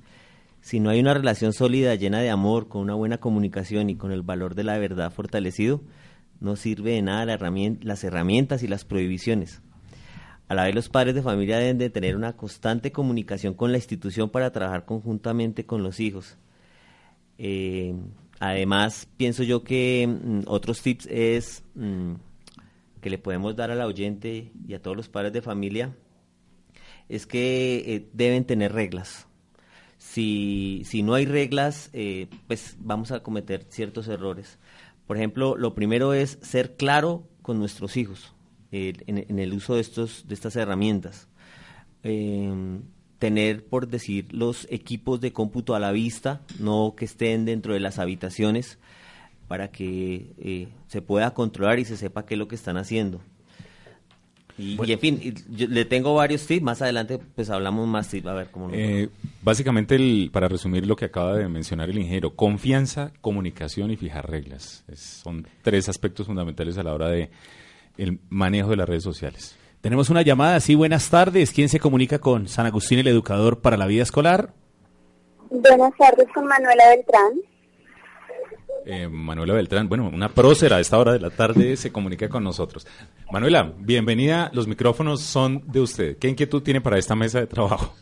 Si no hay una relación sólida, llena de amor, con una buena comunicación y con el valor de la verdad fortalecido, no sirve de nada la herramien- las herramientas y las prohibiciones. A la vez los padres de familia deben de tener una constante comunicación con la institución para trabajar conjuntamente con los hijos. Eh, además, pienso yo que mm, otros tips es mm, que le podemos dar al oyente y a todos los padres de familia es que eh, deben tener reglas. Si, si no hay reglas, eh, pues vamos a cometer ciertos errores. Por ejemplo, lo primero es ser claro con nuestros hijos eh, en, en el uso de, estos, de estas herramientas. Eh, tener, por decir, los equipos de cómputo a la vista, no que estén dentro de las habitaciones, para que eh, se pueda controlar y se sepa qué es lo que están haciendo. Y, y, en fin, y yo le tengo varios tips, más adelante pues hablamos más tips, a ver cómo. Eh, básicamente, el- para resumir lo que acaba de mencionar el ingeniero, confianza, comunicación y fijar reglas. Es- son tres aspectos fundamentales a la hora de el manejo de las redes sociales. Tenemos una llamada, sí, buenas tardes. ¿Quién se comunica con San Agustín, el educador para la vida escolar? Buenas tardes con Manuela Beltrán. Eh, Manuela Beltrán, bueno, una prócera a esta hora de la tarde se comunica con nosotros. Manuela, bienvenida, los micrófonos son de usted. ¿Qué inquietud tiene para esta mesa de trabajo?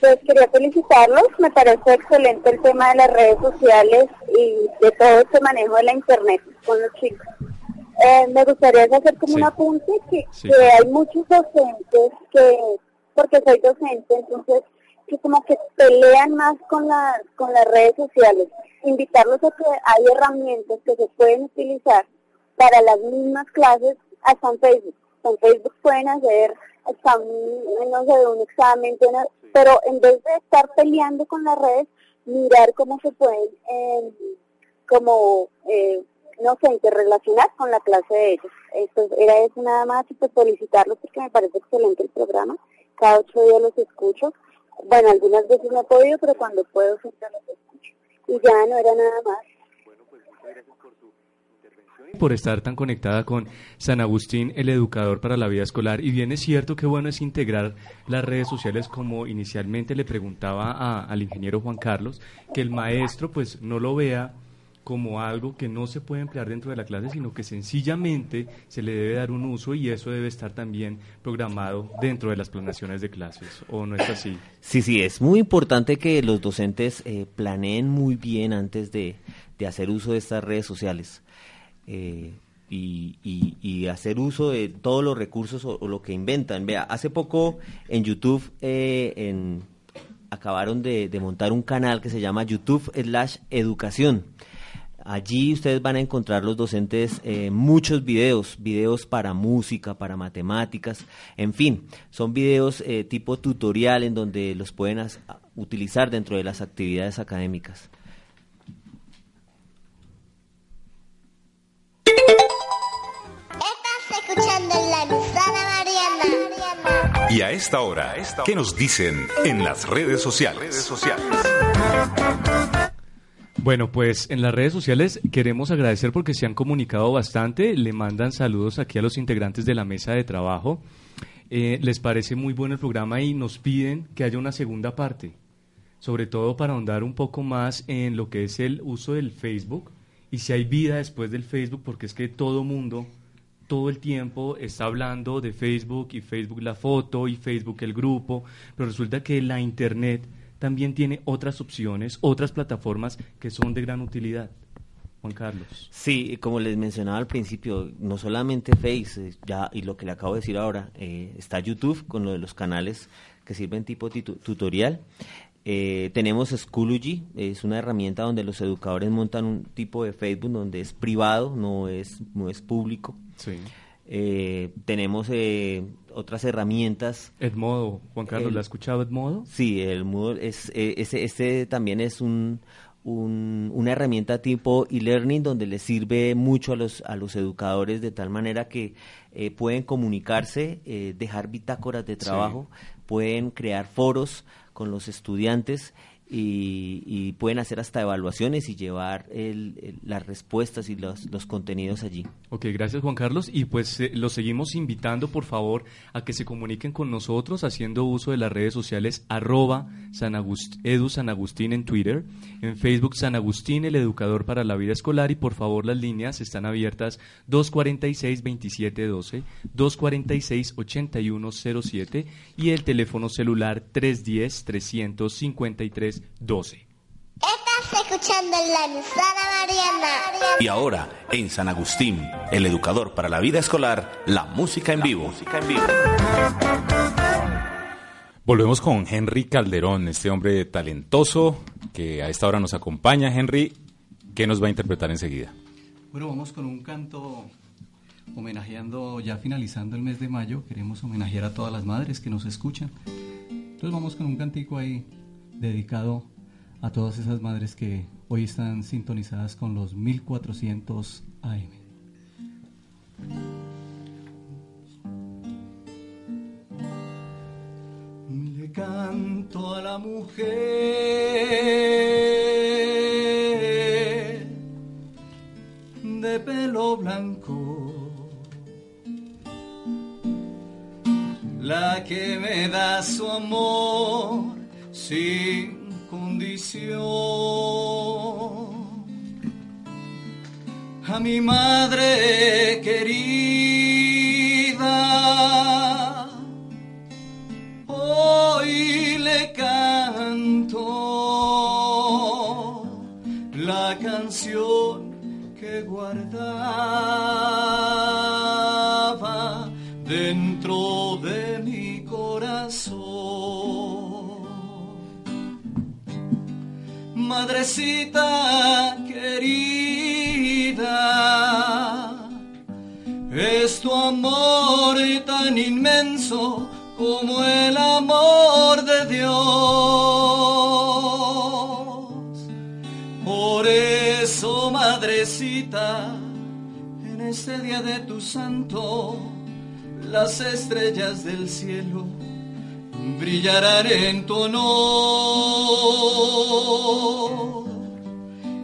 Pues quería felicitarlos, me parece excelente el tema de las redes sociales y de todo este manejo de la internet con los chicos. Eh, me gustaría hacer como Sí. un apunte que, Sí, que hay muchos docentes que, porque soy docente, entonces que como que pelean más con, la, con las redes sociales. Invitarlos a que hay herramientas que se pueden utilizar para las mismas clases hasta en Facebook. En Facebook pueden hacer examen, no sé, un examen, pero en vez de estar peleando con las redes, mirar cómo se pueden, eh, como, eh, no sé, interrelacionar con la clase de ellos. Entonces, era eso nada más y pues felicitarlos porque me parece excelente el programa. Cada ocho días los escucho. Bueno, algunas veces no he podido, pero cuando puedo siempre los escucho. Y ya no era nada más. por estar tan conectada con San Agustín, el educador para la vida escolar. Y bien es cierto que bueno es integrar las redes sociales como inicialmente le preguntaba a- al ingeniero Juan Carlos, que el maestro pues no lo vea como algo que no se puede emplear dentro de la clase, sino que sencillamente se le debe dar un uso y eso debe estar también programado dentro de las planeaciones de clases, ¿o no es así? Sí, sí, es muy importante que los docentes eh, planeen muy bien antes de, de hacer uso de estas redes sociales eh, y, y- y hacer uso de todos los recursos o, o lo que inventan. Vea, hace poco en YouTube eh, en- acabaron de, de montar un canal que se llama YouTube slash educación. Allí ustedes van a encontrar los docentes eh, muchos videos, videos para música, para matemáticas, en fin, son videos eh, tipo tutorial en donde los pueden utilizar dentro de las actividades académicas. Estás escuchando la Luzana Mariana. Y a esta hora, ¿qué nos dicen en las redes sociales? Bueno, pues en las redes sociales queremos agradecer porque se han comunicado bastante, le mandan saludos aquí a los integrantes de la mesa de trabajo. Eh, les parece muy bueno el programa y nos piden que haya una segunda parte, sobre todo para ahondar un poco más en lo que es el uso del Facebook y si hay vida después del Facebook, porque es que todo mundo todo el tiempo está hablando de Facebook y Facebook la foto y Facebook el grupo, pero resulta que la Internet también tiene otras opciones, otras plataformas que son de gran utilidad. Juan Carlos. Sí, como les mencionaba al principio, no solamente Face, eh, ya y lo que le acabo de decir ahora, eh, está YouTube con lo de los canales que sirven tipo tutorial. Eh, tenemos Schoology, es una herramienta donde los educadores montan un tipo de Facebook donde es privado, no es, no es público. Sí. Eh, tenemos eh, otras herramientas. Edmodo, Juan Carlos, ¿la ha escuchado Edmodo? Sí, el Modo es, eh, ese, este también es un, una herramienta tipo e-learning donde le sirve mucho a los, a los educadores de tal manera que pueden comunicarse, dejar bitácoras de trabajo, pueden crear foros con los estudiantes y, pueden hacer hasta evaluaciones y llevar las respuestas y los, contenidos allí. Ok, gracias Juan Carlos. Y pues eh, los seguimos invitando, por favor, a que se comuniquen con nosotros haciendo uso de las redes sociales arroba San Edu San Agustín en Twitter, en Facebook San Agustín, el educador para la vida escolar. Y por favor, las líneas están abiertas 246-2712, 246-8107 y el teléfono celular 310-353 12. Estás escuchando la Mariana. Y ahora, en San Agustín, el educador para la vida escolar, la música en vivo. Volvemos con Henry Calderón, este hombre talentoso que a esta hora nos acompaña. Henry, ¿qué nos va a interpretar enseguida? Bueno, vamos con un canto homenajeando, ya finalizando el mes de mayo, queremos homenajear a todas las madres que nos escuchan. Entonces vamos con un cantico ahí dedicado a todas esas madres que hoy están sintonizadas con los 1400 AM. Le canto a la mujer de pelo blanco, la que me da su amor sin condición. A mi madre querida, hoy le canto la canción que guardaba madrecita querida, es tu amor tan inmenso como el amor de Dios. Por eso, madrecita, en este día de tu santo, las estrellas del cielo brillarán en tu honor.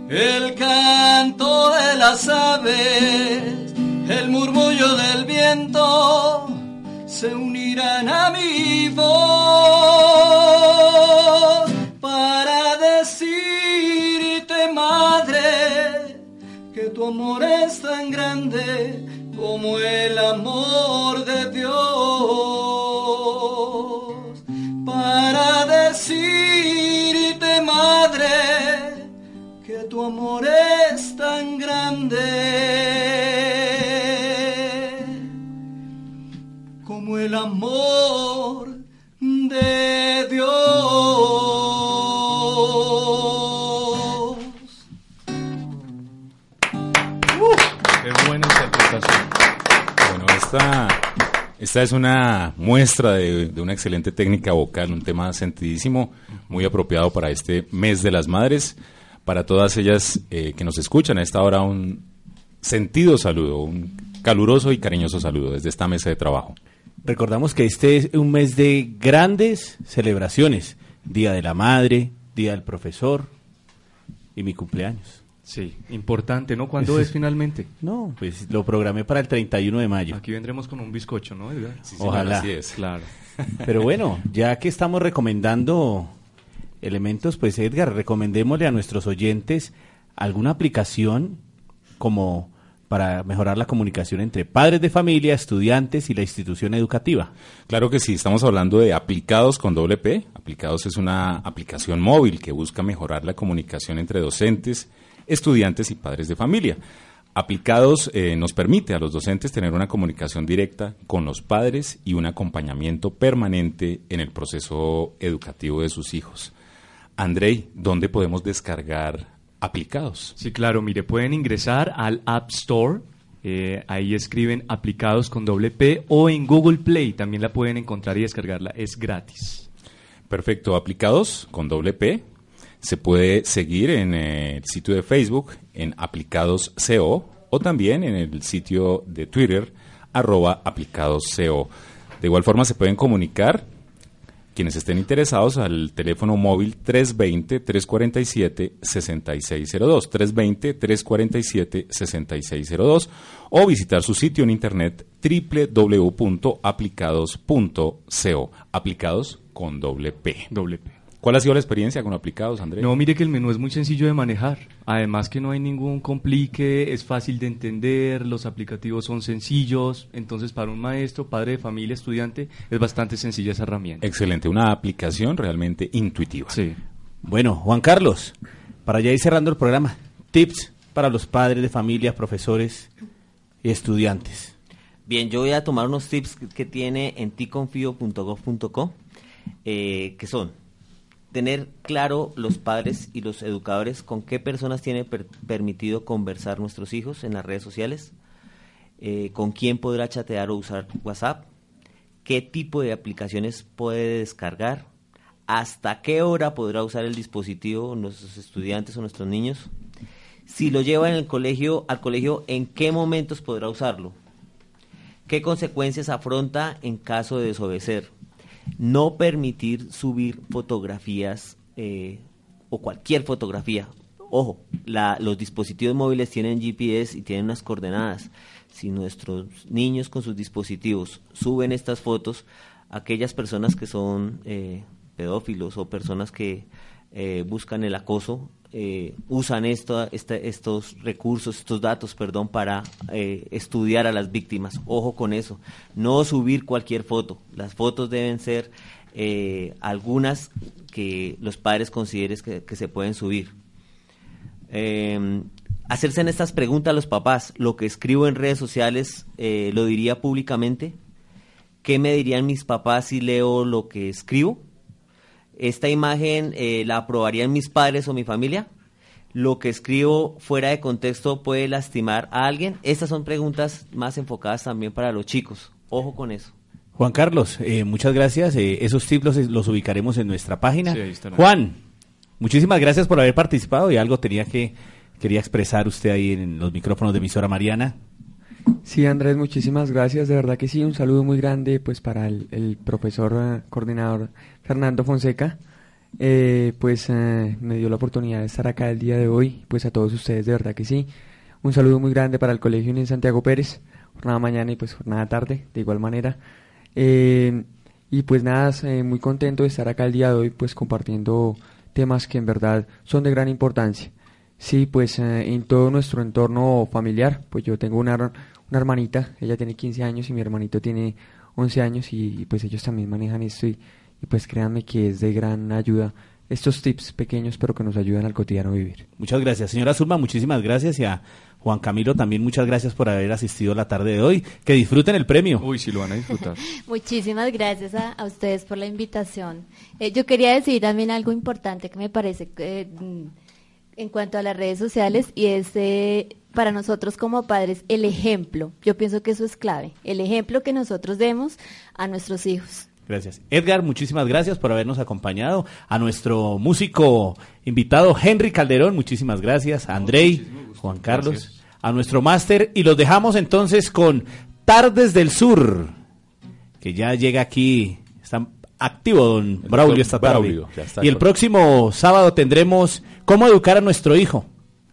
El canto de las aves, el murmullo del viento, se unirán a mi voz para decirte, madre, que tu amor es tan grande como el amor amor es tan grande como el amor de Dios. qué buena interpretación. Bueno, esta esta es una muestra de, una excelente técnica vocal, un tema sentidísimo, muy apropiado para este mes de las madres. Para todas ellas eh, que nos escuchan a esta hora, un sentido saludo, un caluroso y cariñoso saludo desde esta mesa de trabajo. Recordamos que este es un mes de grandes celebraciones. Día de la Madre, Día del Profesor, y mi cumpleaños. Sí, importante, ¿no? ¿Cuándo es finalmente? No, pues lo programé para el 31 de mayo. Aquí vendremos con un bizcocho, ¿no, Edgar? Ojalá. Así es. Claro. Pero bueno, ya que estamos recomendando elementos, pues Edgar, recomendémosle a nuestros oyentes alguna aplicación como para mejorar la comunicación entre padres de familia, estudiantes y la institución educativa. Claro que sí, estamos hablando de Aplicados con doble P. Aplicados es una aplicación móvil que busca mejorar la comunicación entre docentes, estudiantes y padres de familia. Aplicados eh, nos permite a los docentes tener una comunicación directa con los padres y un acompañamiento permanente en el proceso educativo de sus hijos. Andrei, ¿dónde podemos descargar aplicados? Sí, claro, mire, pueden ingresar al App Store, eh, ahí escriben aplicados con doble P o en Google Play también la pueden encontrar y descargarla, es gratis. Perfecto, aplicados con doble P. Se puede seguir en eh, el sitio de Facebook en aplicados CO o también en el sitio de Twitter arroba aplicados CO. De igual forma se pueden comunicar quienes estén interesados al teléfono móvil 320-347-6602, 320-347-6602 o visitar su sitio en internet www.aplicados.co, aplicados con doble P. Doble P. ¿Cuál ha sido la experiencia con aplicados, Andrés? No, mire que el menú es muy sencillo de manejar. Además que no hay ningún complique, es fácil de entender, los aplicativos son sencillos. Entonces, para un maestro, padre de familia, estudiante, es bastante sencilla esa herramienta. Excelente, una aplicación realmente intuitiva. Sí. Bueno, Juan Carlos, para ya ir cerrando el programa, tips para los padres de familia, profesores y estudiantes. Bien, yo voy a tomar unos tips que, tiene en ticonfio.gov.co, eh, que son tener claro los padres y los educadores con qué personas tiene per- permitido conversar nuestros hijos en las redes sociales, eh, con quién podrá chatear o usar WhatsApp, qué tipo de aplicaciones puede descargar, hasta qué hora podrá usar el dispositivo nuestros estudiantes o nuestros niños, si lo lleva en el colegio, al colegio, en qué momentos podrá usarlo, qué consecuencias afronta en caso de desobedecer, no permitir subir fotografías eh, o cualquier fotografía. Ojo, la- los dispositivos móviles tienen GPS y tienen unas coordenadas. Si nuestros niños con sus dispositivos suben estas fotos, aquellas personas que son eh, pedófilos o personas que eh, buscan el acoso, eh, usan esto, este- estos recursos, estos datos, perdón, para eh, estudiar a las víctimas. Ojo con eso. No subir cualquier foto. Las fotos deben ser eh, algunas que los padres consideren que, que se pueden subir. Eh, hacerse en estas preguntas a los papás. Lo que escribo en redes sociales, ¿lo diría públicamente? ¿Qué me dirían mis papás si leo lo que escribo? ¿Esta imagen eh, la aprobarían mis padres o mi familia? ¿Lo que escribo fuera de contexto puede lastimar a alguien? Estas son preguntas más enfocadas también para los chicos. Ojo con eso. Juan Carlos, eh, muchas gracias. Eh, esos tips los, los ubicaremos en nuestra página. Sí, ahí estarán. Juan, muchísimas gracias por haber participado y algo tenía que quería expresar usted ahí en los micrófonos de emisora Mariana. Sí, Andrés, muchísimas gracias. De verdad que sí, un saludo muy grande pues para el, profesor eh, coordinador Fernando Fonseca. Eh, pues eh, me dio la oportunidad de estar acá el día de hoy. Pues a todos ustedes, de verdad que sí. Un saludo muy grande para el Colegio Unión Santiago Pérez. Jornada mañana y pues jornada tarde, de igual manera. Eh, y pues nada, eh, muy contento de estar acá el día de hoy pues compartiendo temas que en verdad son de gran importancia. Sí, pues en todo nuestro entorno familiar, pues yo tengo una, una hermanita, ella tiene 15 años y mi hermanito tiene 11 años y, y, pues ellos también manejan esto y, y pues créanme que es de gran ayuda estos tips pequeños pero que nos ayudan al cotidiano vivir. Muchas gracias. Señora Zulma, muchísimas gracias y a Juan Camilo también muchas gracias por haber asistido la tarde de hoy. Que disfruten el premio. Uy, sí lo van a disfrutar. Muchísimas gracias a, a ustedes por la invitación. Eh, yo quería decir también algo importante que me parece que, mm, en cuanto a las redes sociales y es eh, para nosotros como padres el ejemplo. Yo pienso que eso es clave, el ejemplo que nosotros demos a nuestros hijos. Gracias. Edgar, muchísimas gracias por habernos acompañado. A nuestro músico invitado Henry Calderón, muchísimas gracias. A Andrei, Juan Carlos, a nuestro máster. Y los dejamos entonces con Tardes del Sur, que ya llega aquí. Están activo, don Braulio, esta tarde. Braulio, y el próximo sábado tendremos cómo educar a nuestro hijo.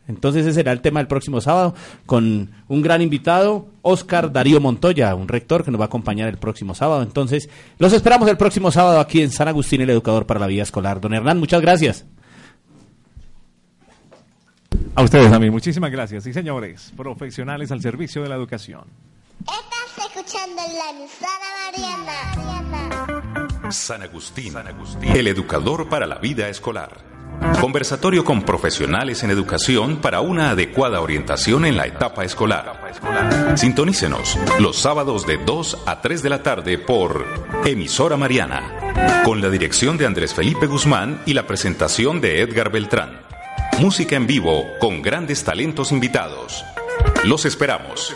Entonces ese será el tema del próximo sábado con un gran invitado, Oscar Darío Montoya, un rector que nos va a acompañar el próximo sábado. Entonces los esperamos el próximo sábado aquí en San Agustín, el educador para la vida escolar. Don Hernán, muchas gracias. A ustedes también, muchísimas gracias. Sí, señores, profesionales al servicio de la educación. Estás escuchando la emisora Mariana. San Agustín, el educador para la vida escolar. Conversatorio con profesionales en educación para una adecuada orientación en la etapa escolar. Sintonícenos los sábados de 2 a 3 de la tarde por Emisora Mariana, con la dirección de Andrés Felipe Guzmán y la presentación de Edgar Beltrán. Música en vivo con grandes talentos invitados. Los esperamos.